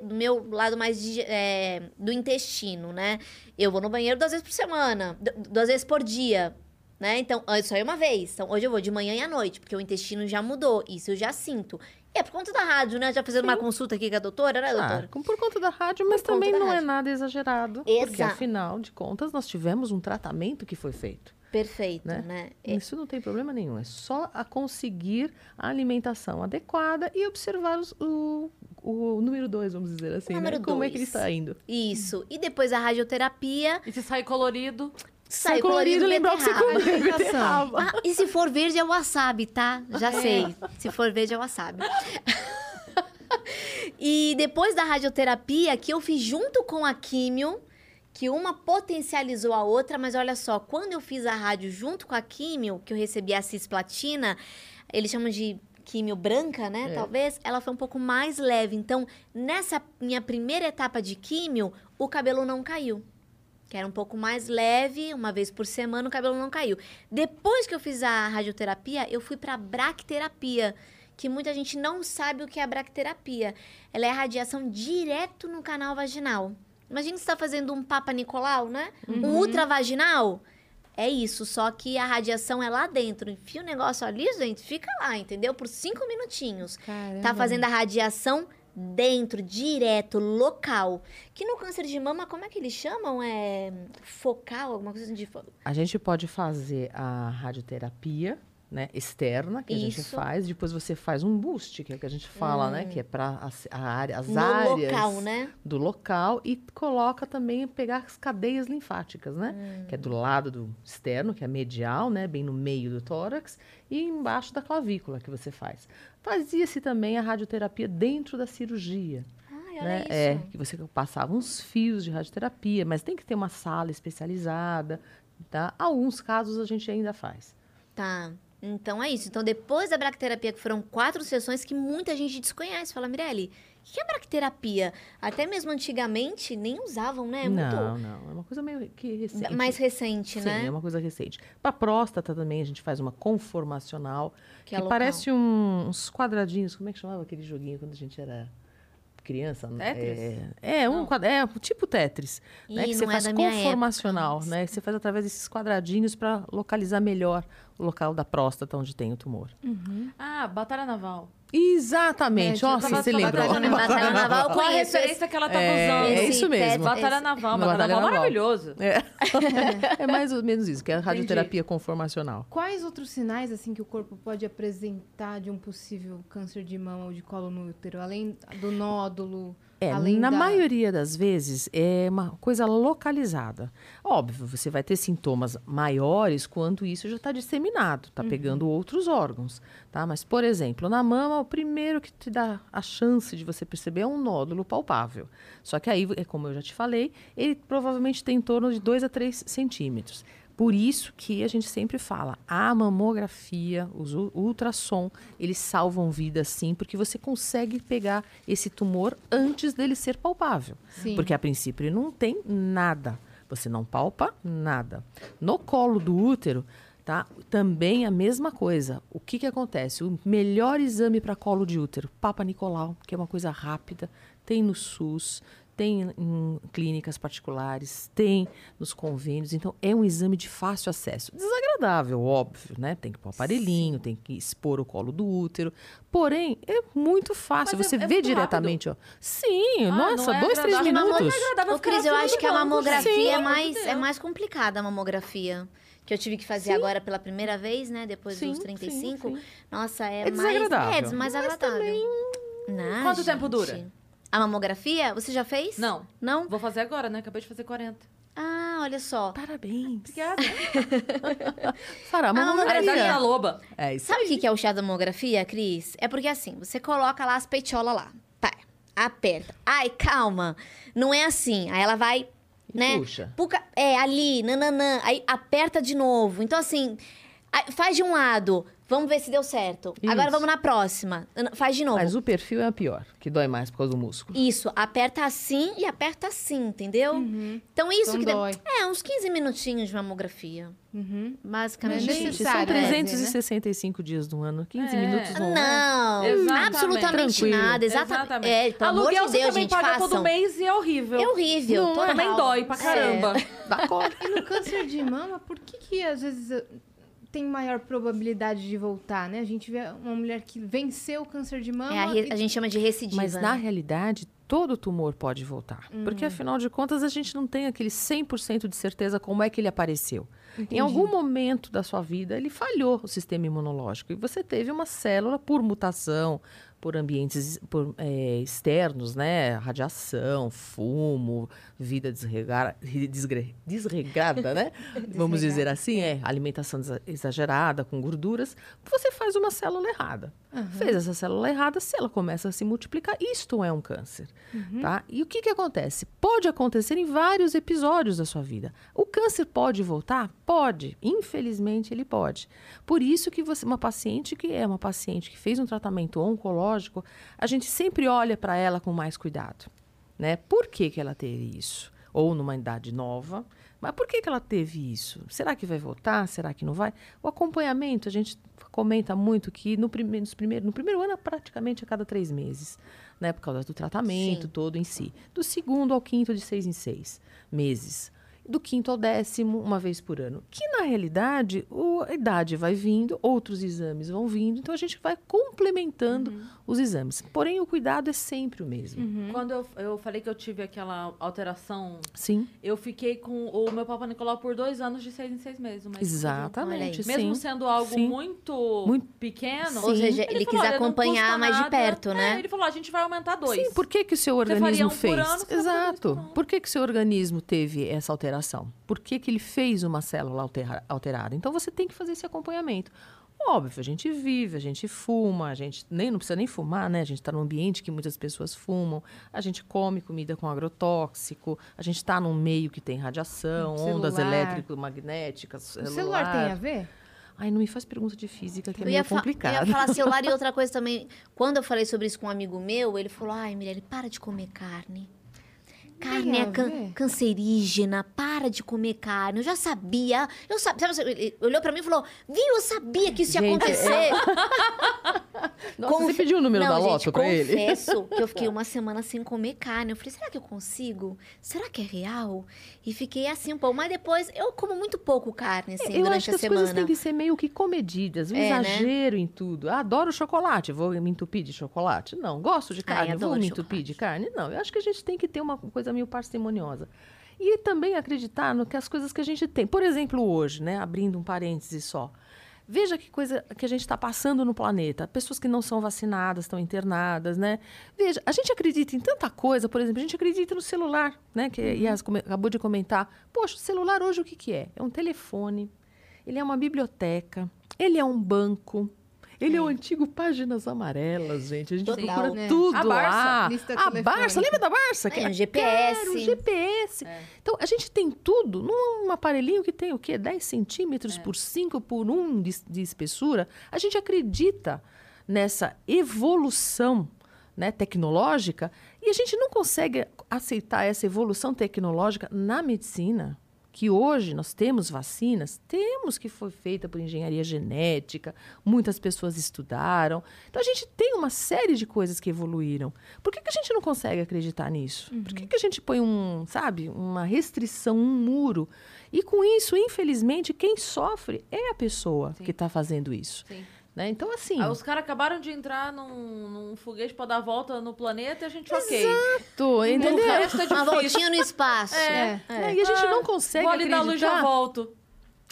do meu lado mais é, do intestino, né? Eu vou no banheiro duas vezes por semana, du- duas vezes por dia, né? Então, antes só ia uma vez. Então, hoje eu vou de manhã e à noite, porque o intestino já mudou. Isso eu já sinto. E é por conta da rádio, né? Já fazendo uma consulta aqui com a doutora, né, Ah, doutora? com- por conta da rádio, mas Por também não é rádio. nada exagerado. Porque, Exato. afinal de contas, nós tivemos um tratamento que foi feito. Perfeito, Né? né? É, Isso não tem problema nenhum. É só a conseguir a alimentação adequada e observar os- o, o número dois, vamos dizer assim. né? número Como é que ele dois. está indo. Isso. E depois a radioterapia, E se sair colorido, sai colorido, lembrar o que você comeu. Beterraba. Ah, e se for verde é wasabi, tá? Já sei. Se for verde é wasabi. e depois da radioterapia, que eu fiz junto com a químio, que uma potencializou a outra, mas olha só, quando eu fiz a rádio junto com a químio, que eu recebi a cisplatina, eles chamam de químio branca, né? É. Talvez, ela foi um pouco mais leve. Então, nessa minha primeira etapa de químio, o cabelo não caiu. Que era um pouco mais leve, uma vez por semana o cabelo não caiu. Depois que eu fiz a radioterapia, eu fui para bracterapia, que muita gente não sabe o que é a bracterapia. Ela é a radiação direto no canal vaginal. Imagina você está fazendo um Papa Nicolau, né? Um ultravaginal. É isso, só que a radiação é lá dentro. Enfia o negócio ali, gente, fica lá, entendeu? Por cinco minutinhos. Caramba. Tá fazendo a radiação dentro, direto, local. Que no câncer de mama, como é que eles chamam? É focal, alguma coisa assim de... A gente pode fazer a radioterapia, né, externa, que a gente Isso. faz. Depois você faz um boost, que é o que a gente fala, né? Que é para as, a área, as no áreas local, né? do local e coloca também pegar as cadeias linfáticas, né? Hum. Que é do lado do externo, que é medial, né? Bem no meio do tórax e embaixo da clavícula que você faz. Fazia-se também a radioterapia dentro da cirurgia, olha né? É, que você passava uns fios de radioterapia, mas tem que ter uma sala especializada, tá? Alguns casos a gente ainda faz. Tá. Então é isso. Então, depois da bracterapia, que foram quatro sessões que muita gente desconhece, fala, Mirelle, o que é bracterapia? Até mesmo antigamente nem usavam, né? É muito não, não, é uma coisa meio que recente. mais recente, Sim, né? é uma coisa recente. Para próstata também a gente faz uma conformacional, Que que, é local. parece um- uns quadradinhos. Como é que chamava aquele joguinho quando a gente era criança? Tetris? É, é um Não. quad- é tipo Tetris, né? Ih, Que você é faz da minha conformacional, época. né? Você faz através desses quadradinhos para localizar melhor local da próstata onde tem o tumor. Ah, Batalha Naval. Exatamente. É, Nossa, tava- você tava lembrou. Batalha Naval, eu Qual a conheço referência que ela tava É, usando? é isso mesmo. Batalha esse- Naval, Batalha Batalha Naval Naval. maravilhoso. É mais ou menos isso, que é a radioterapia conformacional. Quais outros sinais assim que o corpo pode apresentar de um possível câncer de mama ou de colo no útero, além do nódulo? É, além na da... maioria das vezes é uma coisa localizada. Óbvio, você vai ter sintomas maiores quando isso já está disseminado, está pegando outros órgãos, tá? Mas, por exemplo, na mama, o primeiro que te dá a chance de você perceber é um nódulo palpável. Só que aí, é como eu já te falei, ele provavelmente tem em torno de 2 a 3 centímetros. Por isso que a gente sempre fala, a mamografia, os ultrassom, eles salvam vidas sim, porque você consegue pegar esse tumor antes dele ser palpável. Sim. Porque a princípio ele não tem nada. Você não palpa nada. No colo do útero, tá? Também a mesma coisa. O que que acontece? O melhor exame para colo de útero, Papa Nicolau, que é uma coisa rápida, tem no SUS, tem em clínicas particulares, tem nos convênios. Então, é um exame de fácil acesso. Desagradável, óbvio, né? Tem que pôr aparelhinho, tem que expor o colo do útero. Porém, é muito fácil. Mas é- Você é vê muito diretamente, ó. Sim, Ah, nossa, é dois, três é minutos. agradável Ô, Cris, eu acho que a mamografia é amor de mais, é mais complicada a mamografia. Que eu tive que fazer agora pela primeira vez, né? Depois Sim, dos sim, 35. sim. Nossa, é, É mais. desagradável. É, mais agradável. Não, Quanto tempo gente. dura? A mamografia? Você já fez? Não. Não? Vou fazer agora, né? Acabei de fazer 40. Ah, olha só. Parabéns. Obrigada. Fará Ah, A idade da mamografia. loba. É isso Sabe o que que é o chá da mamografia, Cris? É porque assim, você coloca lá as peitiolas lá. Pá, aperta. Ai, calma. Não é assim. Aí ela vai, E né? puxa. Puca- é, ali, nananã. Aí aperta de novo. Então, assim, faz de um lado. Vamos ver se deu certo. Agora Isso. vamos na próxima. Faz de novo. Mas o perfil é a pior, que dói mais por causa do músculo. Isso, aperta assim e aperta assim, entendeu? Então, isso Então que dói. É, uns 15 minutinhos de mamografia. Uhum. Basicamente. Mas isso. Gente, são necessário, né? 365 dias do ano, 15 É. minutos não, é? Não, Exatamente. absolutamente Tranquilo. nada. Exatamente. É, pelo amor Aluguel de você Deus, também gente, paga façam. todo mês e é horrível. É horrível. Não, total. também dói pra É. caramba. Dá cólica. E no câncer de mama, por que que às vezes tem maior probabilidade de voltar, né? A gente vê uma mulher que venceu o câncer de mama É, a, re- e a gente chama de recidiva. Mas na né? realidade, todo tumor pode voltar. Porque afinal de contas, a gente não tem aquele 100% de certeza como é que ele apareceu. Em algum momento da sua vida, ele falhou o sistema imunológico. E você teve uma célula por mutação, por ambientes por, é, externos, né? Radiação, fumo, vida desregara- desgre- desregrada, né? Vamos dizer assim, é. Alimentação exagerada, com gorduras. Você faz uma célula errada. Fez essa célula errada, se ela começa a se multiplicar, isto é um câncer. Tá? E o que, que acontece? Pode acontecer em vários episódios da sua vida. O câncer pode voltar? Pode. Infelizmente, ele pode. Por isso que você, uma paciente que é uma paciente que fez um tratamento oncológico, a gente sempre olha para ela com mais cuidado. Né? Por que, que ela teve isso? Ou numa idade nova. Mas por que, que ela teve isso? Será que vai voltar? Será que não vai? O acompanhamento, a gente comenta muito que no, prime nos primeiro, no primeiro ano, praticamente a cada três meses, né? Por causa do tratamento Sim. todo em si. Do segundo ao quinto, de seis em seis meses. Do quinto ao décimo, uma vez por ano. Que, na realidade, o- a idade vai vindo, outros exames vão vindo, então a gente vai complementando os exames. Porém, o cuidado é sempre o mesmo. Quando eu, eu falei que eu tive aquela alteração, Sim, eu fiquei com o meu Papa Nicolau por dois anos de seis em seis meses. exatamente. Mesmo sim. sendo algo Sim. muito, Muito- pequeno. Ou seja, ele quis "Olha, não acompanhar mais de nada." perto, né? É, ele falou, a gente vai aumentar dois. Sim, por que, que o seu faria organismo um por fez? ano, fazer dois Exato. por ano. Por que, que o seu organismo teve essa alteração? Por que, que ele fez uma célula altera- alterada? Então você tem que fazer esse acompanhamento. Óbvio, a gente vive, a gente fuma, a gente nem não precisa nem fumar, né? A gente está num ambiente que muitas pessoas fumam, a gente come comida com agrotóxico, a gente está num meio que tem radiação, Um ondas celular. elétrico-magnéticas, o celular tem a ver? Ai, não me faz pergunta de física, que é Eu ia, meio fa- eu complicado. ia falar celular e outra coisa também. Quando eu falei sobre isso com um amigo meu, ele falou: Ai, Mirelle, para de comer carne. Carne é can- cancerígena, para de comer carne. Eu já sabia. Eu sabia. Ele olhou pra mim e falou: Viu, eu sabia que isso ia Gente, acontecer. Nossa, você Confe- pediu o número Não, da loto pra ele? confesso que eu fiquei uma semana sem comer carne. Eu falei, será que eu consigo? Será que é real? E fiquei assim um pouco. Mas depois, eu como muito pouco carne, assim, eu durante acho que a as coisas semana. têm que ser meio que comedidas, um É, né? exagero em tudo. Ah, adoro chocolate, vou me entupir de chocolate? Não. Gosto de Ai, carne, vou adoro me entupir chocolate. de carne? Não. Eu acho que a gente tem que ter uma coisa meio parcimoniosa. E também acreditar no que as coisas que a gente tem. Por exemplo, hoje, né, abrindo um parêntese só. Veja que coisa que a gente está passando no planeta. Pessoas que não são vacinadas estão internadas, né? Veja, a gente acredita em tanta coisa, por exemplo, a gente acredita no celular, né? Que Yas come- acabou de comentar. Poxa, o celular hoje o que, que é? É um telefone, ele é uma biblioteca, ele é um banco. Ele é o antigo Páginas Amarelas, gente. A gente Total. procura Né? tudo A Barça, lá. lista a. Barça, lembra da Barça? É, Que um era GPS. caro, GPS. Então, a gente tem tudo num aparelhinho que tem o quê? 10 centímetros por 5 por 1 de, de espessura. A gente acredita nessa evolução né, tecnológica e a gente não consegue aceitar essa evolução tecnológica na medicina. Que hoje nós temos vacinas, temos que foi feita por engenharia genética, muitas pessoas estudaram. Então a gente tem uma série de coisas que evoluíram. Por que, que a gente não consegue acreditar nisso? Por que, que a gente põe um, sabe, uma restrição, um muro? E com isso, infelizmente, quem sofre é a pessoa Sim. que está fazendo isso. Sim. Né? Então, assim. Aí os caras acabaram de entrar num, num foguete pra dar a volta no planeta e a gente, ok. Tô, entendeu? O resto é Uma voltinha no espaço. É. Né? E a gente não consegue Vou ali acreditar. na luz já volto.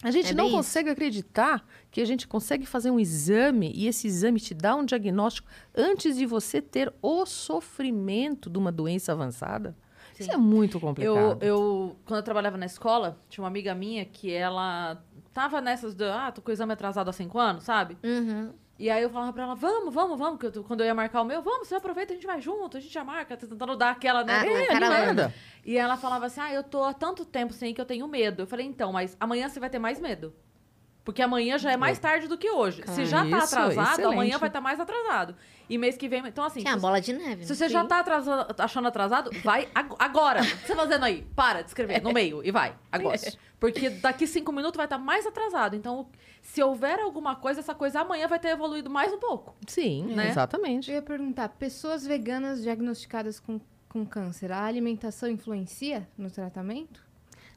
A gente É não consegue acreditar que a gente consegue fazer um exame e esse exame te dá um diagnóstico antes de você ter o sofrimento de uma doença avançada. Isso é muito Eu, complicado. eu, quando eu trabalhava na escola, tinha uma amiga minha que ela tava nessas de, ah, tô com o exame atrasado há cinco anos, sabe? Uhum. E aí eu falava pra ela, vamos, vamos, vamos, que eu quando eu ia marcar o meu, vamos, você aproveita, a gente vai junto, a gente já marca, tentando dar aquela, né? Ah, É, cara. E ela falava assim, ah, eu tô há tanto tempo sem que eu tenho medo. Eu falei, então, mas amanhã você vai ter mais medo. Porque amanhã já é mais tarde do que hoje. Se já tá Isso, atrasado, excelente. amanhã vai estar mais atrasado. E mês que vem... Então, assim... Tinha a se- bola de neve. Se você já tá atrasado, achando atrasado, vai ag- agora. O que você tá fazendo aí? Para de escrever no meio e vai. Agora. Porque daqui cinco minutos vai estar mais atrasado. Então, se houver alguma coisa, essa coisa amanhã vai ter evoluído mais um pouco. Sim, Né? exatamente. Eu ia perguntar, pessoas veganas diagnosticadas com, com câncer, a alimentação influencia no tratamento?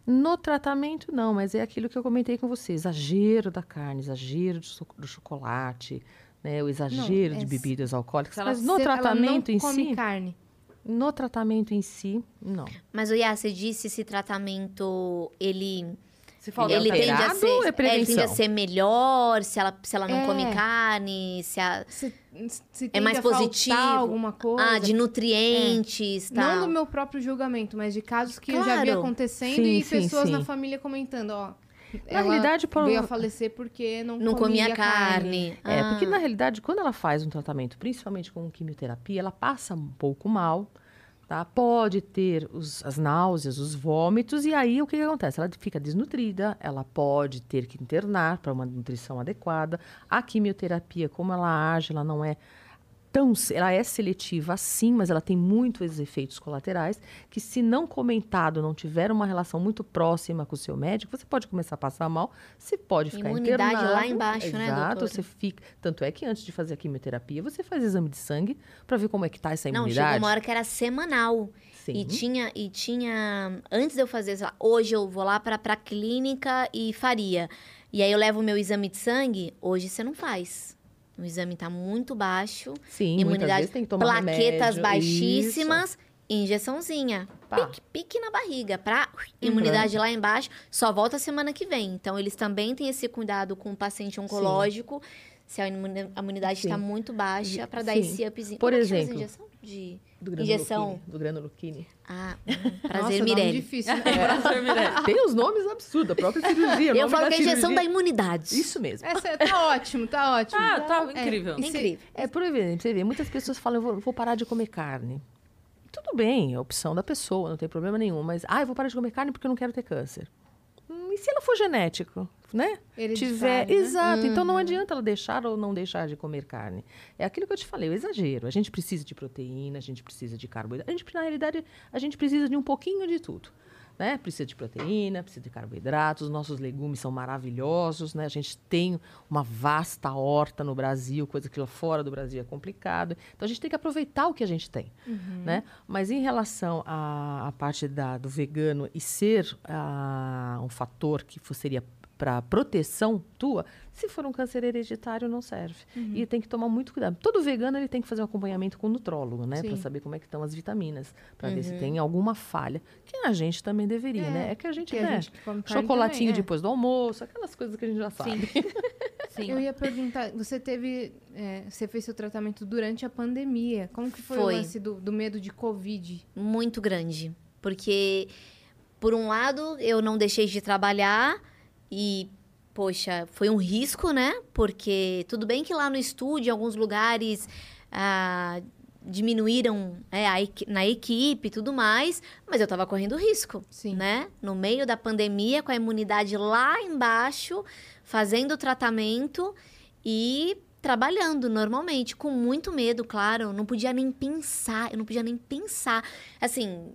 No tratamento, não, mas é aquilo que eu comentei com você: exagero da carne, exagero do, do chocolate, né, o exagero é de se- bebidas alcoólicas. ela- Mas no Se ela tratamento não em come si, carne. no tratamento em si, não. Mas o você disse esse tratamento, ele, Se falta ele tende a ser, é ele tende a ser melhor se ela, se ela não É. come carne, se a, Se, se É mais positivo. alguma coisa. ah, de nutrientes, tal. Não do meu próprio julgamento, mas de casos que eu já vi Claro. acontecendo Sim, e sim, pessoas sim. na família comentando, ó. Na ela realidade, por- veio a falecer porque não, não comia carne. É, porque Ah. na realidade, quando ela faz um tratamento, principalmente com quimioterapia, ela passa um pouco mal, tá? Pode ter os- as náuseas, os vômitos, e aí o que, que acontece? Ela fica desnutrida, ela pode ter que internar para uma nutrição adequada. A quimioterapia, como ela age, ela não é tão, ela é seletiva sim, mas ela tem muitos efeitos colaterais que se não comentado, não tiver uma relação muito próxima com o seu médico, você pode começar a passar mal, você pode ficar Imunidade internado. lá embaixo, né, Exato, doutora? você fica, tanto é que antes de fazer a quimioterapia, você faz exame de sangue para ver como é que tá essa Não, imunidade. chegou uma hora que era semanal. Sim. E tinha, e tinha. Antes de eu fazer, sei lá, hoje eu vou lá pra, pra clínica e faria. E aí eu levo o meu exame de sangue, hoje você não faz. O exame tá muito baixo, Sim, imunidade, tem que tomar plaquetas remédio, baixíssimas, injeçãozinha. Pá. Pique, pique na barriga, pra Uhum. imunidade lá embaixo, só volta semana que vem. Então, eles também têm esse cuidado com o paciente oncológico. Se a imuni- a imunidade está muito baixa, para dar Sim. esse upzinho. Por Como é exemplo, injeção? De... Do Injeção. granuloquine, Do granuloquine. Ah, hum, Nossa, prazer, nome Mirelle. difícil. né? Prazer, Mirelle. Tem os nomes absurdos, a própria cirurgia. Eu falo que é a injeção da imunidade. Isso mesmo. Essa, tá ótimo, tá ótimo. Ah, tá É, incrível. e se- Incrível. É, por exemplo, você vê, muitas pessoas falam, eu vou, vou parar de comer carne. Tudo bem, é a opção da pessoa, não tem problema nenhum. Mas, ah, eu vou parar de comer carne porque eu não quero ter câncer. Hum, e se ela for genético, né? Tiver, né? exato. Então não Uhum. adianta ela deixar ou não deixar de comer carne. É aquilo que eu te falei, o exagero. A gente precisa de proteína, a gente precisa de carboidrato. A gente, na realidade, a gente precisa de um pouquinho de tudo. Né? Precisa de proteína, precisa de carboidratos, os nossos legumes são maravilhosos, né? A gente tem uma vasta horta no Brasil, coisa que lá fora do Brasil é complicado. Então a gente tem que aproveitar o que a gente tem, né? Mas em relação à, à parte da, do vegano e ser ah, um fator que seria para proteção tua, se for um câncer hereditário não serve. E tem que tomar muito cuidado. Todo vegano ele tem que fazer um acompanhamento com o nutrólogo, né, para Sim. saber como é que estão as vitaminas, para ver se tem alguma falha, que a gente também deveria, É, né? É que a gente, que a né, gente que come carne chocolatinho também, é. depois do almoço, aquelas coisas que a gente já sabe. Sim. Eu ia perguntar, você teve. é, você fez seu tratamento durante a pandemia. Como que foi, Foi. o lance do, do medo de Covid? muito grande. Porque, por um lado, eu não deixei de trabalhar e, poxa, foi um risco, né? Porque tudo bem que lá no estúdio, em alguns lugares, ah, diminuíram é, a na equipe e tudo mais, mas eu tava correndo risco, Sim. né? No meio da pandemia, com a imunidade lá embaixo, fazendo o tratamento e trabalhando normalmente, com muito medo, claro. Eu não podia nem pensar, eu não podia nem pensar. Assim,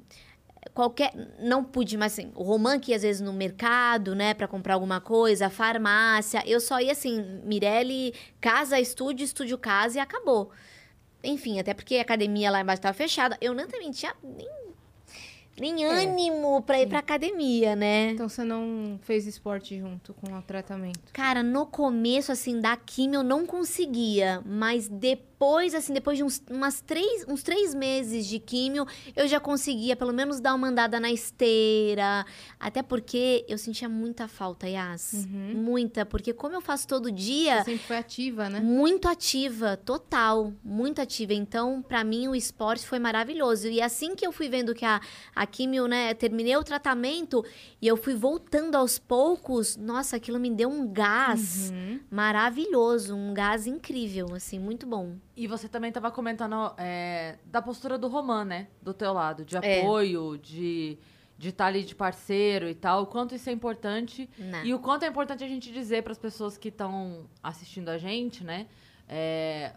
qualquer. Não pude, mas assim, o Roman que ia às vezes no mercado, né, pra comprar alguma coisa, farmácia. Eu só ia assim, Mirelle, casa, estúdio, estúdio, casa e acabou. Enfim, até porque a academia lá embaixo tava fechada. Eu nem também tinha nem, nem ânimo pra ir pra academia, né? Então você não fez esporte junto com o tratamento? Cara, no começo, assim, da quimio eu não conseguia. Mas depois, assim, depois de uns, umas três, uns três meses de químio, eu já conseguia pelo menos dar uma andada na esteira. Até porque eu sentia muita falta, Yas. Muita. Porque como eu faço todo dia, Você sempre foi ativa, né? muito ativa, total, muito ativa. Então, pra mim, o esporte foi maravilhoso. E assim que eu fui vendo que a, a químio, né, terminei o tratamento e eu fui voltando aos poucos, nossa, aquilo me deu um gás Uhum. maravilhoso, um gás incrível, assim, muito bom. E você também estava comentando é, da postura do Roman, né? Do teu lado, de É. apoio, de de estar ali de parceiro e tal, o quanto isso é importante Né? e o quanto é importante a gente dizer para as pessoas que estão assistindo a gente, né? é,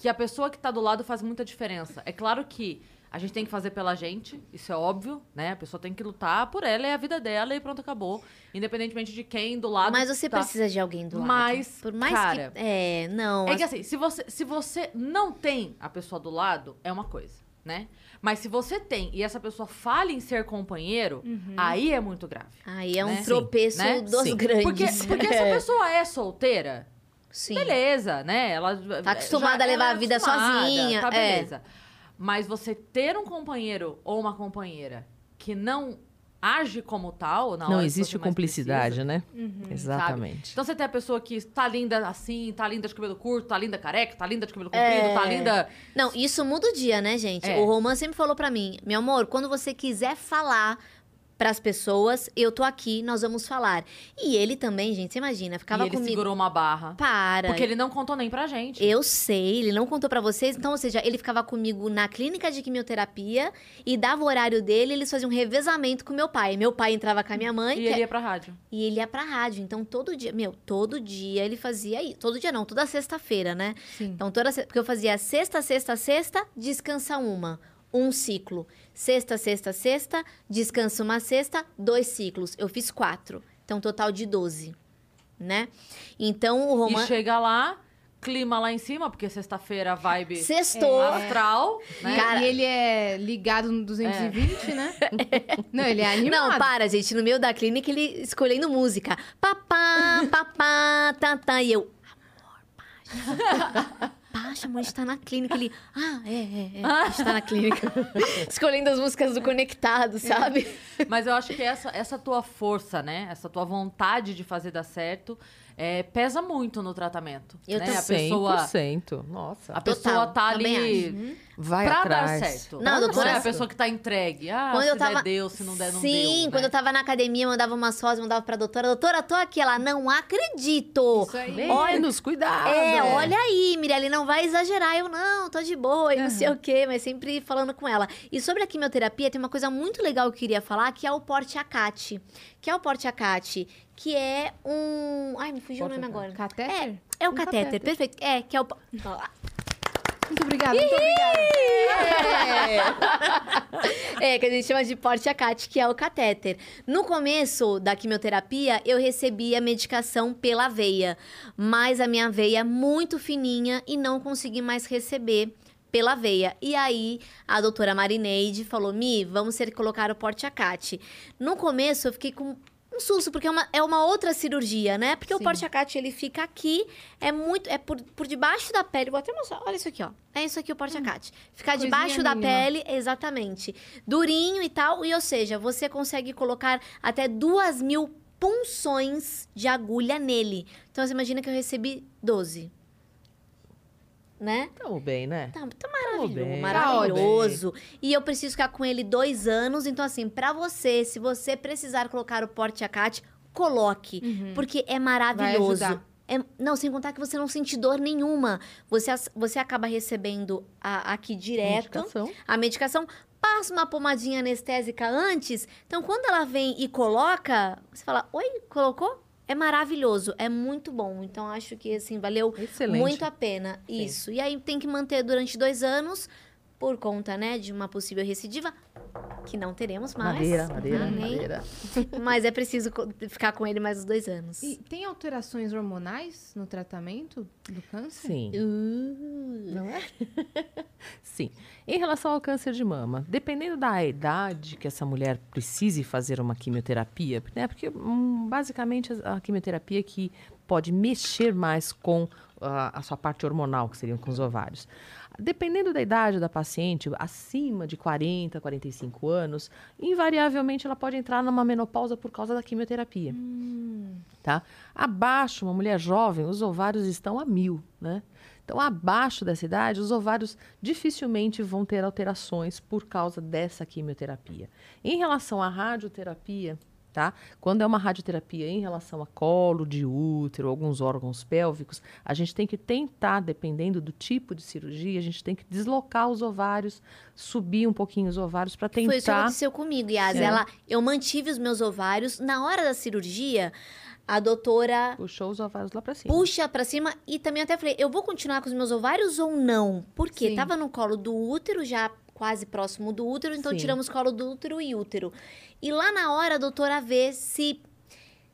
que a pessoa que está do lado faz muita diferença. É claro que a gente tem que fazer pela gente, isso é óbvio, né? A pessoa tem que lutar por ela, é a vida dela e pronto, acabou. Independentemente de quem do lado. Mas você tá. precisa de alguém do lado. Mas, Por mais cara, que. É, não. É as- que assim, se você, se você não tem a pessoa do lado, é uma coisa, né? Mas se você tem e essa pessoa falha em ser companheiro, aí é muito grave. Aí é um né? tropeço Sim, né? dos Sim. grandes. Porque, porque se a pessoa é solteira, Sim. beleza, né? Ela Tá acostumada a ela levar é a vida sozinha, Tá é. Mas você ter um companheiro ou uma companheira que não age como tal, na hora Não existe cumplicidade, precisa, né? Uhum. Exatamente. Então você tem a pessoa que tá linda assim, tá linda de cabelo curto, tá linda careca, tá linda de cabelo comprido, É. tá linda. Não, isso muda o dia, né, gente? É. O Roman sempre falou pra mim, meu amor, quando você quiser falar pras pessoas, eu tô aqui, nós vamos falar. E ele também, gente, você imagina, ficava e ele comigo. segurou uma barra. Para. Porque ele não contou nem pra gente. Eu sei, ele não contou pra vocês, então, ou seja, ele ficava comigo na clínica de quimioterapia e dava o horário dele, eles faziam um revezamento com meu pai. Meu pai entrava com a minha mãe E que- ele ia pra rádio. e ele ia pra rádio. Então, todo dia, meu, todo dia ele fazia isso. Todo dia não, toda sexta-feira, né? Sim. Então, toda porque eu fazia sexta, sexta, sexta, descansa uma. Um ciclo. Sexta, sexta, sexta, descansa uma sexta, dois ciclos. Eu fiz quatro. Então, total de 12, né? Então, o Roman... E chega lá, clima lá em cima, porque sexta-feira a vibe Sextou. astral, né? Cara- E ele é ligado no 220, né? Não, ele é animado. Não, para, gente. No meio da clínica, ele escolhendo música. Papá, papá, tatá. E eu, amor. Baixa, amor, a gente tá na clínica. Ele, ah, é, é, é. A gente tá na clínica. Escolhendo as músicas do Conectado, sabe? Mas eu acho que essa, essa tua força, né? Essa tua vontade de fazer dar certo é, pesa muito no tratamento. Eu né? tô A pessoa, 100%. Nossa. a pessoa Total, tá também ali acho. Vai pra atrás. dar certo. Não, não doutora, é a pessoa que tá entregue. Ah, Quando se eu tava- der, deu. Se não der, não Sim, deu. quando né? eu tava na academia, eu mandava umas fotos, mandava pra doutora. Doutora, tô aqui. Ela, não acredito. Isso aí. Menos, cuidado. É, olha aí, Mirelle, não vai exagerar. Eu, não, tô de boa, e não sei o quê, mas sempre falando com ela. E sobre a quimioterapia, tem uma coisa muito legal que eu queria falar, que é o porte acate. Que é o porte acate, que é um... Ai, me fugiu o nome agora. Catéter? É o Um catéter, catéter. perfeito. É, que é o... Muito obrigada, muito obrigada. É, que a gente chama de porte acate, que é o catéter. No começo da quimioterapia, eu recebia medicação pela veia, mas a minha veia é muito fininha e não consegui mais receber pela veia. E aí, a doutora Marineide falou, Mi, vamos que colocar o porte acate. No começo, eu fiquei com um susto, porque é uma, é uma outra cirurgia, né? Porque o Sim. porte acate, ele fica aqui, é muito, é por, por debaixo da pele. Vou até mostrar, olha isso aqui, ó. É isso aqui o porte acate. Ficar coisinha debaixo da mínima. pele, exatamente. Durinho e tal, e ou seja, você consegue colocar até duas mil punções de agulha nele. Então, você imagina que eu recebi 12. Né? Tamo bem, né? Tá, tá Tamo maravilhoso, bem. maravilhoso. E eu preciso ficar com ele dois anos. Então, assim, pra você, se você precisar colocar o porte acate, coloque. Porque é maravilhoso. É- não, sem contar que você não sente dor nenhuma. Você, você acaba recebendo a- aqui direto Medicação. a medicação. Passa uma pomadinha anestésica antes. Então, quando ela vem e coloca, você fala: Oi, colocou? É maravilhoso, é muito bom. Então, acho que, assim, valeu Excelente. muito a pena. Sim. Isso. E aí tem que manter durante dois anos, por conta, né, de uma possível recidiva, que não teremos mais. Madeira, madeira, Amém. madeira. Mas é preciso ficar com ele mais os dois anos. E tem alterações hormonais no tratamento do câncer? Sim. Uh. Não é? Sim. Em relação ao câncer de mama, dependendo da idade que essa mulher precise fazer uma quimioterapia, né? Porque hum, basicamente a a quimioterapia que pode mexer mais com ah, a sua parte hormonal, que seriam com os ovários. Dependendo da idade da paciente, acima de 40, 45 anos, invariavelmente ela pode entrar numa menopausa por causa da quimioterapia tá? Abaixo, uma mulher jovem, os ovários estão a mil, né? Então, abaixo dessa idade, os ovários dificilmente vão ter alterações por causa dessa quimioterapia. Em relação à radioterapia, tá? Quando é uma radioterapia em relação a colo de útero, alguns órgãos pélvicos, a gente tem que tentar, dependendo do tipo de cirurgia, a gente tem que deslocar os ovários, subir um pouquinho os ovários para tentar. Foi isso que aconteceu comigo, Yas. Sim. Ela, eu mantive os meus ovários. Na hora da cirurgia, a doutora Puxou os ovários lá para cima. puxa pra cima e também até falei, eu vou continuar com os meus ovários ou não? Porque Sim. tava no colo do útero, já quase próximo do útero, então Sim. tiramos colo do útero e útero. E lá na hora a doutora vê se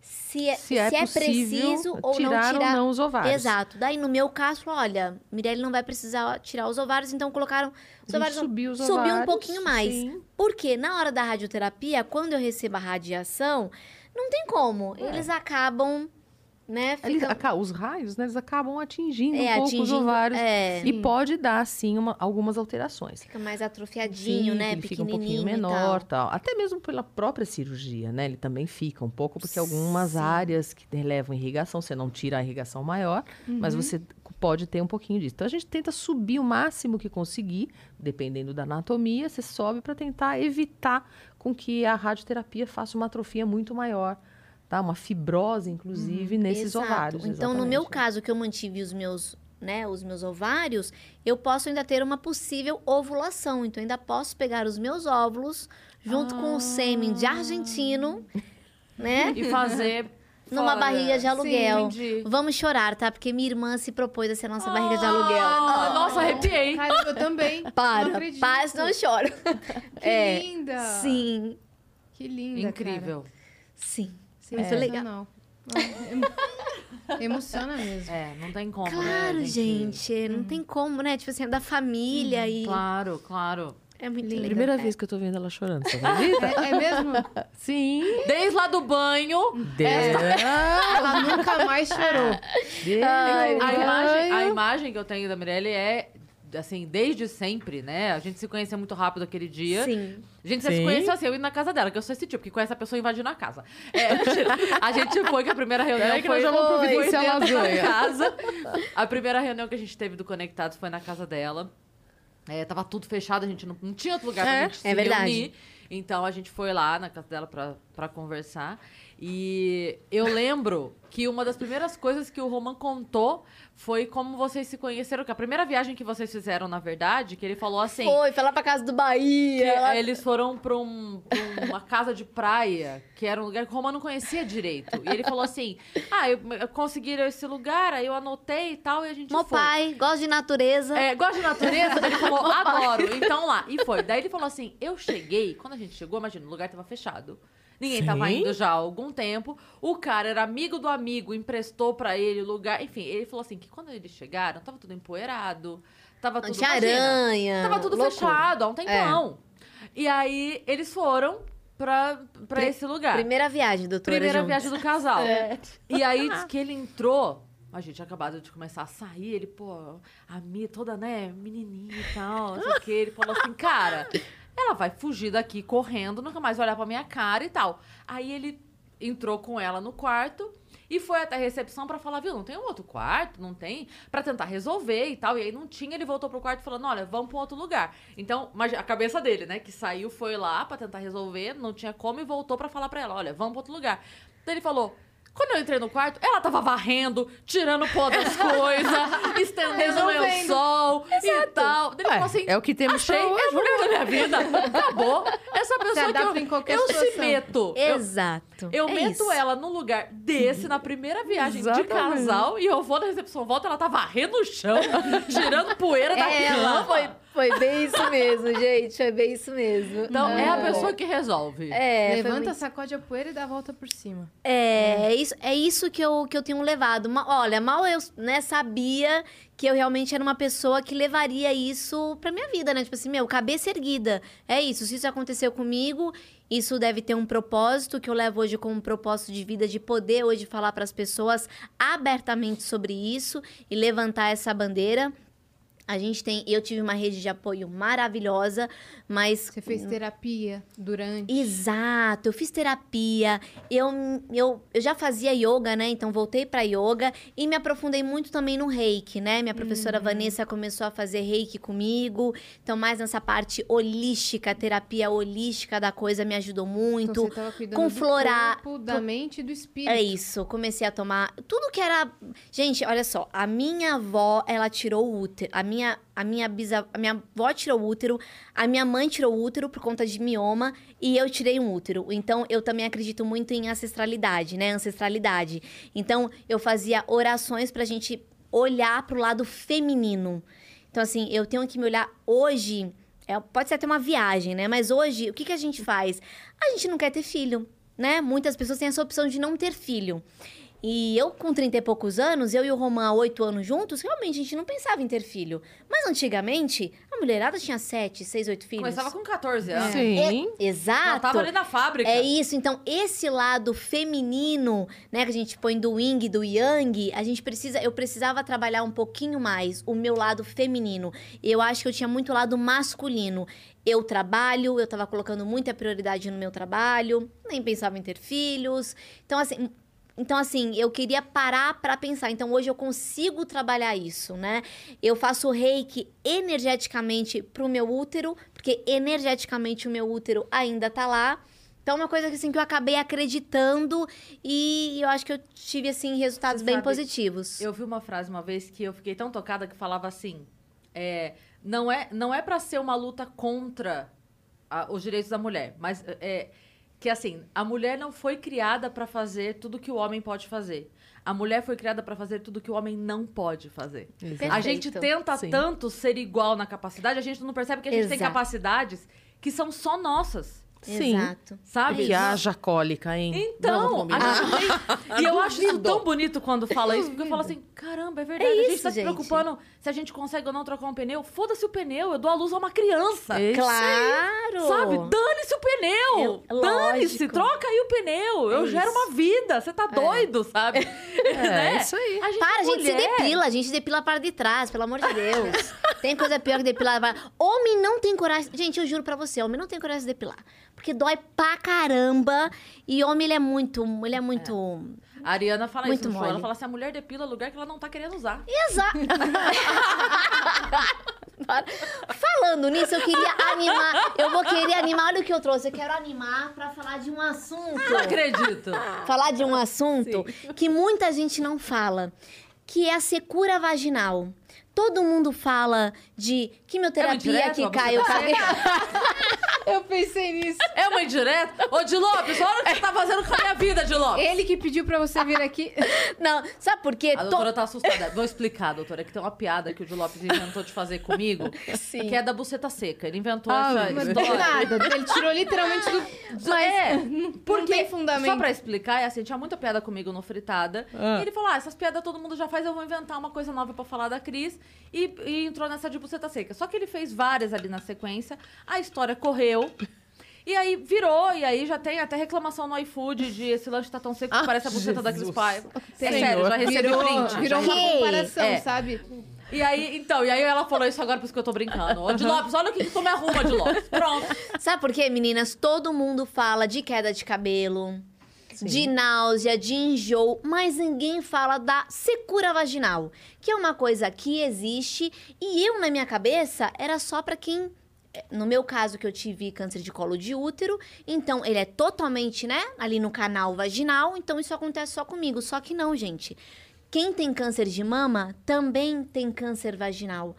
se é, Se é, possível preciso ou tirar não tirar. ou não os ovários. Exato. Daí no meu caso, olha, Mirelle não vai precisar tirar os ovários, então colocaram os ovários subiu os subiu um ovários, pouquinho mais. sim. Porque na hora da radioterapia, quando eu recebo a radiação, não tem como. É. Eles acabam, né, Eles os raios, né, eles acabam atingindo É, um pouco os atingindo- ovários. é. E pode dar, sim, uma- algumas alterações. Fica mais atrofiadinho, Sim, né? Ele fica um pouquinho menor, tal. tal. Até mesmo pela própria cirurgia, né? Ele também fica um pouco, porque algumas Sim. áreas que levam irrigação, você não tira a irrigação maior, mas Uhum. você pode ter um pouquinho disso. Então a gente tenta subir o máximo que conseguir, dependendo da anatomia, você sobe para tentar evitar com que a radioterapia faça uma atrofia muito maior, tá? Uma fibrose, inclusive, nesses Uhum. Exato. ovários. Então, no meu exatamente. caso, que eu mantive os meus, né, os meus ovários, eu posso ainda ter uma possível ovulação. Então, ainda posso pegar os meus óvulos junto com o sêmen de argentino, né? E fazer. Numa fora. barriga de aluguel. entendi. Vamos chorar, tá? Porque minha irmã se propôs a ser a nossa barriga de aluguel. Ah, nossa, arrepiei. Caramba, eu também. Não Para, acredito. para, senão eu choro. Que É, linda. Sim, Que linda, Incrível. sim. Cara. Muito legal. Sensacional. Não, emo- Emociona mesmo. É, não tem como, Claro, né? gente. Não tem como, né? Tipo assim, é da família e. Claro, claro. É muito Lindo. Primeira É. vez que eu tô vendo ela chorando, você acredita? É, é mesmo? Sim. Desde lá do banho, Ela nunca mais chorou. Desde Ai, a imagem, a imagem que eu tenho da Mirelle é assim, desde sempre, né? A gente se conhecia muito rápido aquele dia. Sim. A gente só se Sim. conheceu assim, eu indo na casa dela, que eu sou esse tipo, que conhece a pessoa invadindo a casa. É, a gente foi que a primeira reunião Peraí que foi, nós vamos foi providenciar lasanha. casa. A primeira reunião que a gente teve do Conectados foi na casa dela. É, tava tudo fechado, a gente não, não tinha outro lugar pra É, gente se é verdade. reunir. Então a gente foi lá na casa dela pra, pra conversar. E eu lembro que uma das primeiras coisas que o Roman contou foi como vocês se conheceram. Que a primeira viagem que vocês fizeram, na verdade, que ele falou assim. Foi, foi lá pra casa do Bahia. eles foram pra, um- pra uma casa de praia, que era um lugar que o Romano não conhecia direito. E ele falou assim: Ah, eu, eu conseguiram esse lugar, aí eu anotei e tal, e a gente Mó foi. pai, gosta de natureza. É, gosta de natureza? Ele falou, adoro. Então lá. E foi. Daí ele falou assim: eu cheguei, quando a gente chegou, imagina, o lugar tava fechado. Ninguém Sim. tava indo já há algum tempo. O cara era amigo do amigo, emprestou pra ele o lugar. Enfim, ele falou assim: que quando eles chegaram, tava tudo empoeirado. Tava tudo. aranha. Tava tudo loucura. fechado há um tempão. E aí eles foram pra, pra Pri- esse lugar. Primeira viagem, doutora. Primeira juntos. viagem do casal. É. E aí diz que ele entrou. A gente acabado de começar a sair, ele, pô, a Mia toda, né, menininha e tal, não sei o quê. Ele falou assim, cara, ela vai fugir daqui correndo, nunca mais vai olhar pra minha cara e tal. Aí ele entrou com ela no quarto e foi até a recepção pra falar, viu, não tem um outro quarto, não tem, Pra tentar resolver e tal. E aí não tinha, ele voltou pro quarto falando, olha, vamos um outro lugar. Então, mas a cabeça dele, né, que saiu, foi lá pra tentar resolver, não tinha como e voltou pra falar pra ela, olha, vamos pra outro lugar. Daí ele falou, quando eu entrei no quarto, ela tava varrendo, tirando pó das coisas, estendendo o lençol e tal. Daí falou assim, é o que temos achei, pra hoje, é a mulher da minha vida. Acabou. Essa pessoa que eu, em qualquer eu se meto. Eu, Exato. eu É meto isso. ela num lugar desse, na primeira viagem de Exatamente. casal, e eu vou na recepção, volta, ela tá varrendo o chão, tirando poeira da É ela. cama. Foi, bem isso mesmo, gente. Foi bem isso mesmo. Então, é a É. pessoa que resolve. É, Levanta, muito- sacode a poeira e dá a volta por cima. É, é isso, é isso que, eu, que eu tenho levado. Olha, mal eu né, sabia que eu realmente era uma pessoa que levaria isso pra minha vida, né? Tipo assim, meu, cabeça erguida. É isso. Se isso aconteceu comigo, isso deve ter um propósito que eu levo hoje como um propósito de vida, de poder hoje falar pras pessoas abertamente sobre isso e levantar essa bandeira. A gente tem, eu tive uma rede de apoio maravilhosa, mas Você fez terapia durante. Exato, eu fiz terapia, eu, eu, eu já fazia yoga, né? Então voltei pra yoga e me aprofundei muito também no reiki, né? Minha professora Vanessa começou a fazer reiki comigo, então mais nessa parte holística, terapia holística da coisa me ajudou muito. Então, você tava cuidando com do flora- corpo, da mente e do espírito. É isso, comecei a tomar tudo que era. Gente, olha só, a minha avó, ela tirou o útero. A minha, a minha bisa, a minha avó tirou o útero, a minha mãe tirou o útero por conta de mioma e eu tirei um útero. Então eu também acredito muito em ancestralidade, né? Ancestralidade. Então eu fazia orações pra gente olhar pro lado feminino. Então assim, eu tenho que me olhar hoje, é, pode ser até uma viagem, né? Mas hoje, o que que a gente faz? A gente não quer ter filho né? Muitas pessoas têm essa opção de não ter filho. E eu, com 30 e poucos anos, eu e o há 8 anos juntos, realmente a gente não pensava em ter filho. Mas antigamente, a mulherada tinha 7, 6, 8 filhos. Começava com 14 anos. Sim. É, exato. Ela tava ali na fábrica. É isso, então esse lado feminino, né, que a gente põe do yin e do yang, a gente precisa, eu precisava trabalhar um pouquinho mais o meu lado feminino. Eu acho que eu tinha muito lado masculino. Eu trabalho, eu tava colocando muita prioridade no meu trabalho, nem pensava em ter filhos. Então assim, então, assim, eu queria parar pra pensar. Então, hoje eu consigo trabalhar isso, né? Eu faço reiki energeticamente pro meu útero, porque energeticamente o meu útero ainda tá lá. Então, é uma coisa que, assim, que eu acabei acreditando e eu acho que eu tive, assim, resultados Você bem sabe, positivos. Eu vi uma frase uma vez que eu fiquei tão tocada que falava assim: é, não é não é para ser uma luta contra a- os direitos da mulher, mas é que assim a mulher não foi criada para fazer tudo que o homem pode fazer. A mulher foi criada para fazer tudo que o homem não pode fazer. Perfeito. A gente tenta Sim. tanto ser igual na capacidade, a gente não percebe que a gente tem Exato. capacidades que são só nossas, Sim. Exato. sabe? Que haja cólica, hein? Então, a gente. E eu acho isso tão bonito quando fala isso, porque eu falo assim, caramba, é verdade. É a gente isso, tá se gente. preocupando se a gente consegue ou não trocar um pneu. Foda-se o pneu, eu dou a luz a uma criança. É isso Claro! Sabe? Dane-se o pneu! Eu- Dane-se, troca aí o pneu. Eu É gero isso. uma vida, você tá doido, sabe? É, Né? isso aí. A gente Para, é a gente se depila, a gente depila para de trás, pelo amor de Deus. Tem coisa pior que depilar. Homem não tem coragem. Gente, eu juro pra você, homem não tem coragem de depilar. Porque dói pra caramba. E homem, ele é muito. Ele é muito. A Ariana fala Muito isso no show. Ela fala assim, a mulher depila lugar que ela não tá querendo usar. Exato. Falando nisso, eu queria animar. Eu vou querer animar. Olha o que eu trouxe. Eu quero animar pra falar de um assunto. Não acredito. falar de um assunto que muita gente não fala, que é a secura vaginal. Todo mundo fala de quimioterapia É que cai o tá cabelo. Eu pensei nisso. É uma indireta? Ô, Di Lopes, olha o que você tá fazendo com a minha vida, Di Lopes. Ele que pediu pra você vir aqui. Não, sabe por quê? A To- doutora tá assustada. Vou explicar, doutora, que tem uma piada que o Di Lopes inventou de fazer comigo, Sim. que é da buceta seca. Ele inventou Ah, essa Mas história. nada. Ele tirou literalmente do. Mas É, não porque, tem fundamento. só pra explicar, é assim, tinha muita piada comigo no Fritada. Ah. E ele falou, ah, essas piadas todo mundo já faz, eu vou inventar uma coisa nova pra falar da Cris. E, e entrou nessa de buceta seca. Só que ele fez várias ali na sequência, a história correu. E aí virou, e aí já tem até reclamação no iFood de esse lanche tá tão seco que Ah, parece a buceta da Cris. Paiva. É Senhor. sério, já recebi virou, print. virou já uma Que? comparação, É. sabe? E aí, então, e aí ela falou isso agora, por isso que eu tô brincando. Ô, de Lopes, olha o que, que tu me arruma, de Lopes. Pronto. Sabe por quê, meninas? Todo mundo fala de queda de cabelo, de náusea, de enjoo, mas ninguém fala da secura vaginal, que é uma coisa que existe e eu, na minha cabeça, era só pra quem. eh, No meu caso, que eu tive câncer de colo de útero, então ele é totalmente, né, ali no canal vaginal, então isso acontece só comigo. Só que não, gente. Quem tem câncer de mama também tem câncer vaginal.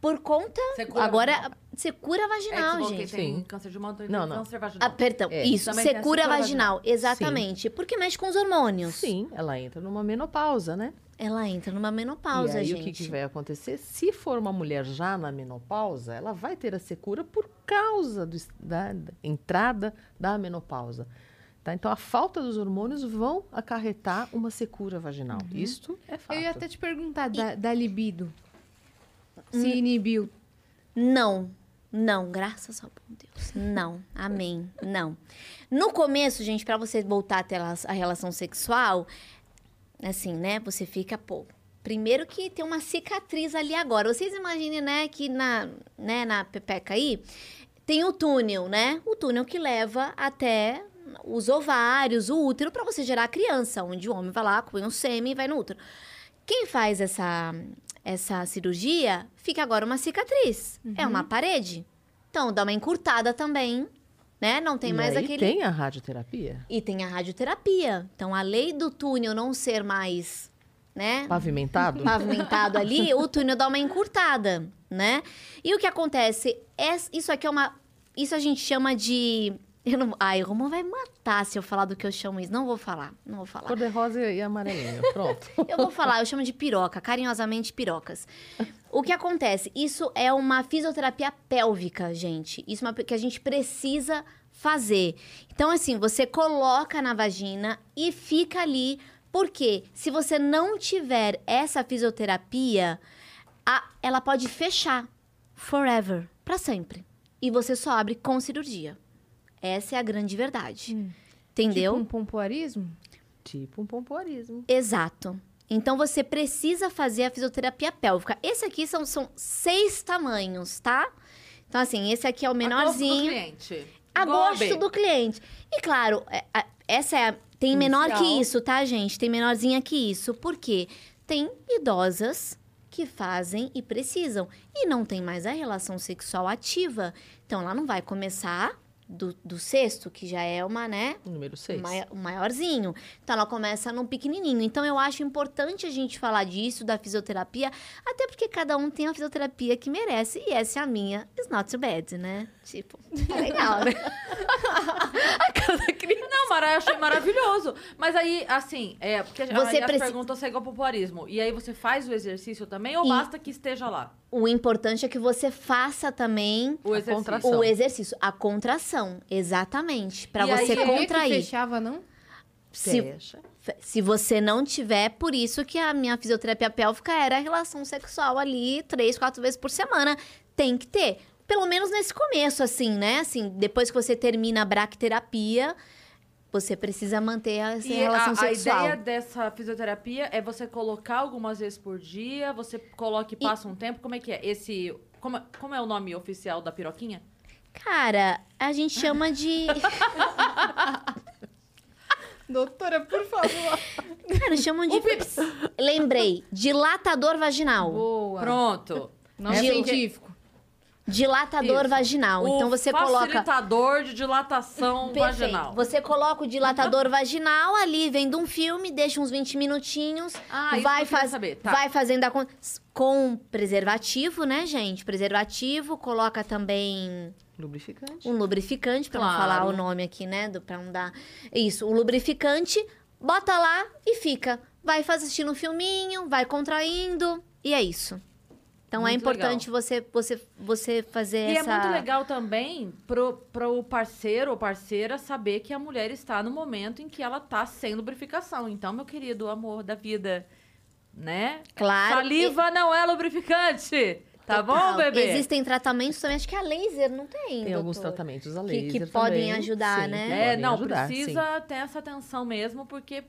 Por conta. Secura agora, vaginal. secura É que vaginal, você falou que gente. tem Sim. câncer de mama, então Não, tem não. câncer vaginal. Ah, perdão, É. isso, Também tem a secura secura vaginal, exatamente. Porque mexe com os hormônios. Sim, ela entra numa menopausa, né? Ela entra numa menopausa, e aí gente. o que, que vai acontecer? Se for uma mulher já na menopausa, ela vai ter a secura por causa do da, da entrada da menopausa. Tá? Então a falta dos hormônios vão acarretar uma secura vaginal. Isto é fato. Eu ia até te perguntar da, da libido. Hum. Se inibiu. Não, não, graças ao bom Deus. Não, amém, não. No começo, gente, pra você voltar a ter a relação sexual, assim, né, você fica, pô... Primeiro que tem uma cicatriz ali agora. Vocês imaginem, né, que na, né, na pepeca aí, tem o túnel, né? O túnel que leva até os ovários, o útero, pra você gerar a criança, onde o homem vai lá, põe um sêmen e vai no útero. Quem faz essa, essa cirurgia, fica agora uma cicatriz. É uma parede. Então, dá uma encurtada também, né? Não tem e mais aquele... tem a radioterapia E tem a radioterapia. Então, a lei do túnel não ser mais, né? pavimentado. pavimentado ali, o túnel dá uma encurtada, né? E o que acontece? É, isso aqui é uma. Isso a gente chama de. Eu não, ai, o Romão vai matar se eu falar do que eu chamo isso. Não vou falar, não vou falar. Cor de rosa e amarelinho. Pronto. Eu vou falar, eu chamo de piroca, carinhosamente pirocas. O que acontece? Isso é uma fisioterapia pélvica, gente. Isso é uma que a gente precisa fazer. Então, assim, você coloca na vagina e fica ali. Porque se você não tiver essa fisioterapia, a- ela pode fechar forever, para sempre. E você só abre com cirurgia. Essa é a grande verdade. Entendeu? Tipo um pompoarismo? tipo um pompoarismo. Exato. Então você precisa fazer a fisioterapia pélvica. Esse aqui são, são seis tamanhos, tá? Então, assim, esse aqui é o A gosto do menorzinho. cliente. A Gobe. gosto do cliente. E claro, é, essa é a, tem menor que isso, tá, gente? Tem menorzinha que isso. Por quê? Tem idosas que fazem e precisam. E não tem mais a relação sexual ativa. Então, ela não vai começar do, do sexto, que já é uma, né? Número 6. mai- o maiorzinho. Então ela começa num pequenininho. Então eu acho importante a gente falar disso, da fisioterapia, até porque cada um tem a fisioterapia que merece e essa é a minha. It's not too bad, né? Tipo, é legal, né? a cada criança. Não, Mara, eu achei maravilhoso. Mas aí, assim, é, porque Você as precisa- perguntas seguem ao popularismo. E aí você faz o exercício também ou E- basta que esteja lá? O importante é que você faça também O A exercício. o exercício, a contração, exatamente, Pra E aí, você sabia Sabia que contrair. fechava, não? Se, Fecha. Se você não tiver, por isso que a minha fisioterapia pélvica era a relação sexual ali três, quatro vezes por semana. Tem que ter. Pelo menos nesse começo, assim, né? Assim, depois que você termina a bracterapia, você precisa manter essa E relação a, a sexual. ideia dessa fisioterapia é você colocar algumas vezes por dia, você coloca e passa um tempo. Como é que é? Esse. Como, é- como é o nome oficial da piroquinha? Cara, a gente chama de. Doutora, por favor. Cara, chamam de. Lembrei. Dilatador vaginal. Boa. Pronto. Não É científico. Dilatador Isso. vaginal. O então você coloca. facilitador de dilatação Perfeito. vaginal. Você coloca o dilatador vaginal ali, vendo um filme, deixa uns 20 minutinhos, Ah, isso vai, queria faz, saber. Tá. vai fazendo a com preservativo, né, gente? Preservativo, coloca também Lubrificante. um lubrificante, pra Claro. não falar o nome aqui, né? Do, pra não dar. Isso, o lubrificante, bota lá e fica. Vai assistindo um filminho, vai contraindo, e é isso. Então é Muito importante você, você, você fazer E essa. é muito legal também pro, pro parceiro ou parceira saber que a mulher está no momento em que ela tá sem lubrificação. Então, meu querido amor da vida, né? Claro. Saliva não é lubrificante. Tá bom, bebê? Existem tratamentos também, acho que a laser não tem. Tem alguns doutor? tratamentos a Que- laser que podem também. ajudar, Sim, né? É, podem não, ajudar, precisa ter essa atenção mesmo, porque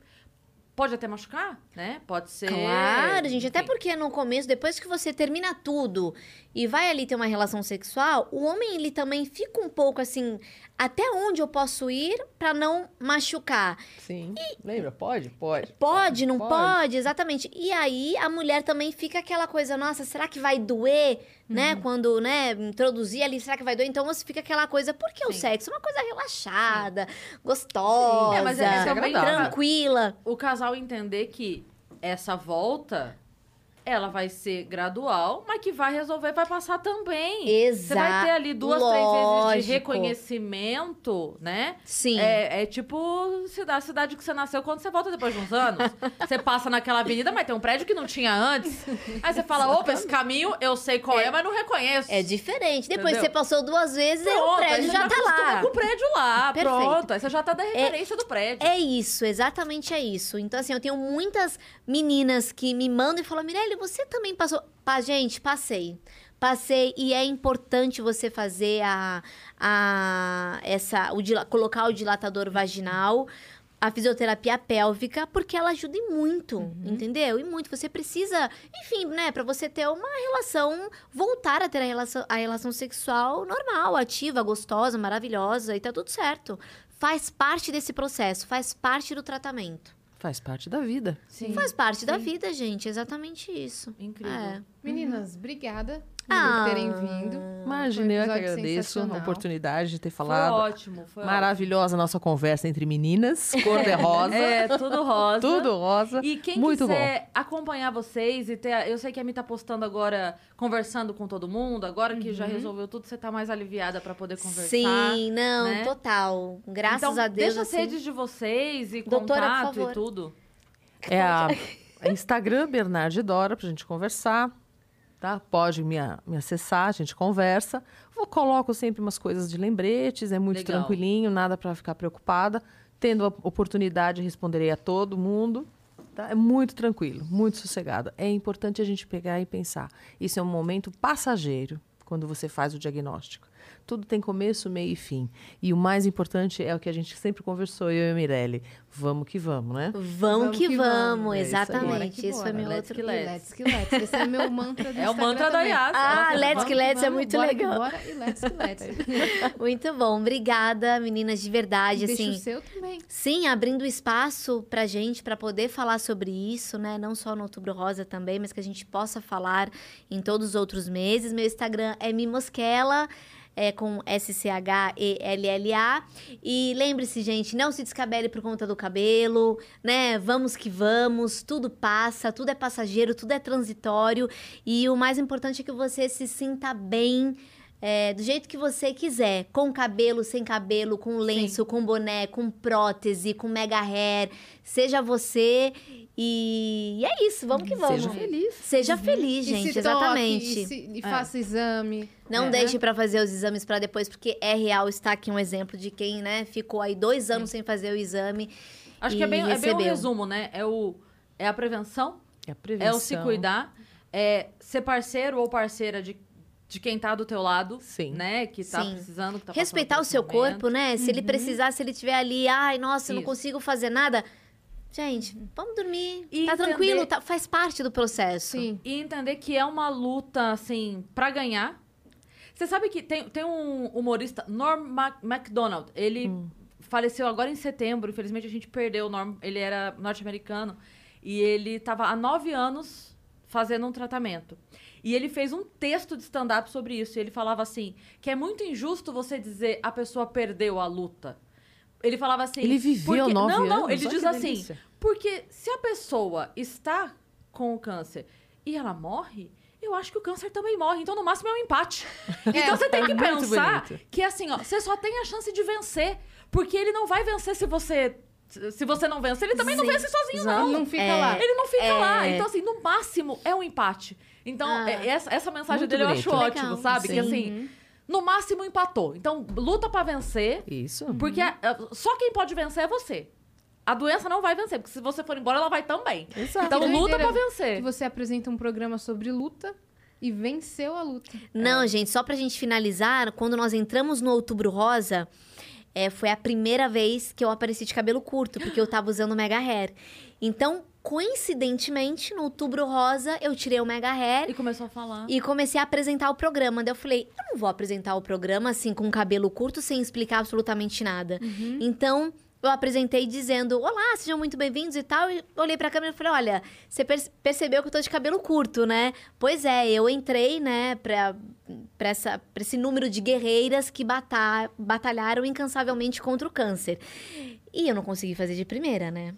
pode até machucar, né? Pode ser. Claro, gente. Até porque no começo, depois que você termina tudo e vai ali ter uma relação sexual, o homem ele também fica um pouco assim, até onde eu posso ir pra não machucar? Sim. Lembra? Pode? Pode. Pode, não pode. Pode. exatamente. E aí a mulher também fica aquela coisa, nossa, será que vai doer, né? Quando, né, introduzir ali, será que vai doer? Então você fica aquela coisa, porque o Sim. sexo é uma coisa relaxada, gostosa, É, mas é- é também- tranquila. o casal entender que essa volta ela vai ser gradual, mas que vai resolver, vai passar também. Exato. Você vai ter ali duas, três vezes de Lógico. reconhecimento, né? Sim. É, é tipo a cidade que você nasceu quando você volta depois de uns anos. você passa naquela avenida, mas tem um prédio que não tinha antes. Aí você fala, opa, esse caminho eu sei qual é, mas não reconheço. É diferente. Depois Entendeu? você passou duas vezes e o Pronto, aí prédio você já tá lá. com o prédio lá, Perfeito. pronto. Aí você já tá da referência do prédio. É isso, exatamente é isso. Então, assim, eu tenho muitas meninas que me mandam e falam: Mirelle, você também passou. Pá, gente, passei. Passei e é importante você fazer a, a essa o dila- colocar o dilatador vaginal, a fisioterapia pélvica, porque ela ajuda e muito, entendeu? E muito. Você precisa, enfim, né, Pra você ter uma relação, voltar a ter a relação, a relação sexual normal, ativa, gostosa, maravilhosa e tá tudo certo. Faz parte desse processo, faz parte do tratamento. Faz parte da vida. Sim. Faz parte da vida, gente, exatamente isso. Incrível. É. Meninas, obrigada Ah. por terem vindo. Imagina, eu que agradeço a oportunidade de ter Foi falado. ótimo, foi Maravilhosa nossa conversa entre meninas, cor de rosa, ótimo. É, tudo rosa. tudo rosa. E quem Muito quiser acompanhar vocês e ter. Eu sei que a Mi tá postando agora, conversando com todo mundo. Agora que já resolveu tudo, você tá mais aliviada pra poder conversar. Sim, não, né? total. Graças então, a Deus. Deixa as assim. redes de vocês e Doutora, por contato favor. e tudo. É a, a Instagram Bernardo Dora pra gente conversar, tá? Pode me, me acessar, a gente conversa. Vou coloco sempre umas coisas de lembretes, é muito Legal. tranquilinho, nada pra ficar preocupada. Tendo a oportunidade, responderei a todo mundo. Tá? É muito tranquilo, muito sossegado. É importante a gente pegar e pensar. Isso é um momento passageiro quando você faz o diagnóstico. Tudo tem começo, meio e fim. E o mais importante é o que a gente sempre conversou, eu e a Mirelle. Vamos que vamos, né? Vamos que vamos, É isso aí. exatamente. Que Esse foi bora. meu Let's outro. que let's. Let's que let's. Esse é meu mantra do É o mantra da. Yas. Ah, let's fala, que let's é Vamos, muito bora que legal. Bora e let's que let's. Muito bom. Obrigada, meninas, de verdade, Deixa assim. o seu também. Sim, abrindo espaço pra gente, pra poder falar sobre isso, né? Não só no Outubro Rosa também, mas que a gente possa falar em todos os outros meses. Meu Instagram é Mimosquela, é com S-C-H-E-L-L-A. E lembre-se, gente, não se descabele por conta do cabelo, né? Vamos que vamos, tudo passa, tudo é passageiro, tudo é transitório. E o mais importante é que você se sinta bem. É, do jeito que você quiser, com cabelo, sem cabelo, com lenço, com boné, com prótese, com mega hair, seja você e, e é isso, vamos que vamos. Seja feliz. Seja feliz, E gente, se exatamente. Toque, e, se- e faça exame. Não É. deixe pra fazer os exames pra depois, porque é real. Está aqui um exemplo de quem, né, ficou aí dois anos sem fazer o exame. Acho que é E bem, é bem um resumo, né? É, o, é a prevenção, É a prevenção. é o se cuidar, é ser parceiro ou parceira de de quem tá do teu lado, Sim. né? Que tá Sim. precisando, que tá Respeitar o seu momento. corpo, né? Se ele precisar, se ele tiver ali, ai, nossa, eu não Isso. consigo fazer nada. Gente, vamos dormir. E tá entender- tranquilo, tá- faz parte do processo. Sim. E entender que é uma luta, assim, pra ganhar. Você sabe que tem, tem um humorista, Norm Mac MacDonald. Ele faleceu agora em setembro. Infelizmente, a gente perdeu o Norm. Ele era norte-americano. E ele tava há nove anos fazendo um tratamento. E ele fez um texto de stand-up sobre isso. E ele falava assim, que é muito injusto você dizer a pessoa perdeu a luta. Ele falava assim... Ele viveu porque- nove Não, não, anos? ele Olha diz assim... delícia. Porque se a pessoa está com o câncer e ela morre, eu acho que o câncer também morre. Então, no máximo, é um empate. então, você tem é que muito pensar bonito. que, assim, ó, você só tem a chance de vencer. Porque ele não vai vencer se você... Se você não vencer, ele também não Sim. vence sozinho, Não, não. não fica É. lá. Ele não fica É. lá. Então, assim, no máximo, é um empate. Então, Ah. é- essa, essa mensagem dele eu bonito. acho Legal. ótimo, sabe? Que, Sim. assim, no máximo, empatou. Então, luta pra vencer. Isso. Porque é, só quem pode vencer é você. A doença não vai vencer, porque se você for embora, ela vai também. Exato. Então Que luta pra vencer. Que você apresenta um programa sobre luta e venceu a luta. Não, gente, só pra gente finalizar, quando nós entramos no Outubro Rosa, é, foi a primeira vez que eu apareci de cabelo curto, porque eu tava usando o Mega Hair. Então, coincidentemente, no Outubro Rosa, eu tirei o Mega Hair E começou a falar. e comecei a apresentar o programa. Daí eu falei, eu não vou apresentar o programa assim, com cabelo curto, sem explicar absolutamente nada. Então, eu apresentei dizendo, olá, sejam muito bem-vindos e tal. E olhei pra câmera e falei, olha, você per- percebeu que eu tô de cabelo curto, né? Pois é, eu entrei, né, pra, pra, essa, pra esse número de guerreiras que bata- batalharam incansavelmente contra o câncer. E eu não consegui fazer de primeira, né?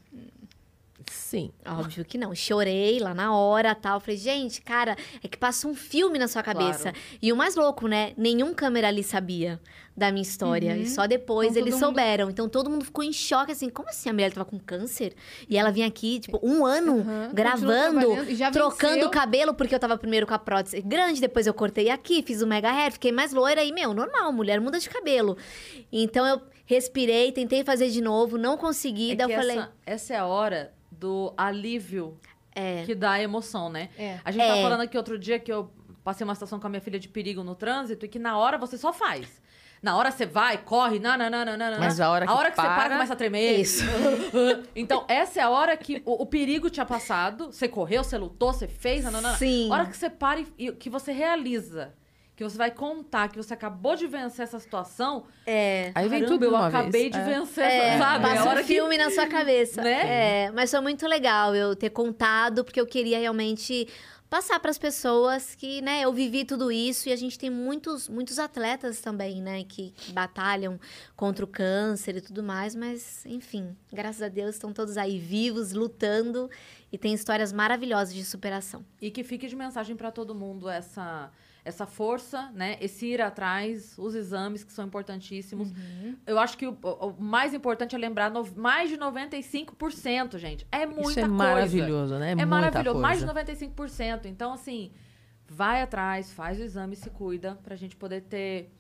Sim. Óbvio que não. Chorei lá na hora tal. Falei, gente, cara, é que passa um filme na sua cabeça. Claro. E o mais louco, né? Nenhum câmera ali sabia da minha história. Uhum. E só depois Então, eles todo mundo- souberam. Então todo mundo ficou em choque, assim, como assim a mulher tava com câncer? E ela vinha aqui, tipo, um ano Uhum. Gravando, trocando o cabelo, porque eu tava primeiro com a prótese grande, depois eu cortei aqui, fiz o mega hair, fiquei mais loira e, meu, normal, mulher muda de cabelo. Então eu respirei, tentei fazer de novo, não consegui. É daí eu falei. essa, essa é a hora do alívio que dá a emoção, né? É. A gente tava É. falando aqui outro dia que eu passei uma situação com a minha filha de perigo no trânsito e que na hora você só faz. Na hora você vai, corre, não, não, não, não, não. Mas a hora que a hora que você para para- começa a tremer. Isso. então, essa é a hora que o, o perigo tinha passado. Você correu, você lutou, você fez, não, não, não. Sim. A hora que você para e, e que você realiza, que você vai contar que você acabou de vencer essa situação. É. Aí vem tudo eu uma acabei vez. de É. vencer, É, sabe? passa a hora um filme na sua cabeça. Né? É, mas foi muito legal eu ter contado, porque eu queria realmente passar para as pessoas que, né, eu vivi tudo isso e a gente tem muitos, muitos atletas também, né, que, que batalham contra o câncer e tudo mais, mas enfim, graças a Deus estão todos aí vivos, lutando e tem histórias maravilhosas de superação. E que fique de mensagem para todo mundo essa essa força, né? Esse ir atrás, os exames que são importantíssimos. Eu acho que o, o- mais importante é lembrar no- mais de 95%, gente. É muita Isso é coisa. maravilhoso, né? É muita maravilhoso, mais de coisa. 95%. Então, assim, vai atrás, faz o exame, se cuida, pra gente poder ter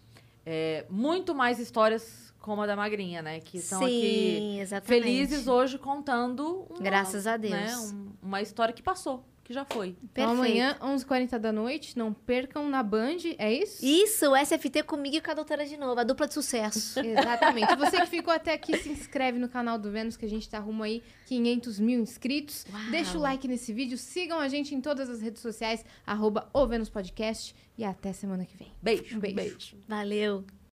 é, muito mais histórias como a da Magrinha, né? Que estão aqui exatamente. felizes hoje contando uma, Graças a Deus. né, um- uma história que passou, que já foi. Então amanhã, 11h40 da noite, não percam na Band, é isso? Isso, o SFT comigo e com a doutora de novo, a dupla de sucesso. Exatamente. Você que ficou até aqui, se inscreve no canal do Vênus, que a gente tá rumo aí 500 mil inscritos. Uau. Deixa o like nesse vídeo, sigam a gente em todas as redes sociais, arroba o Vênus Podcast, e até semana que vem. Beijo. Um beijo. Valeu.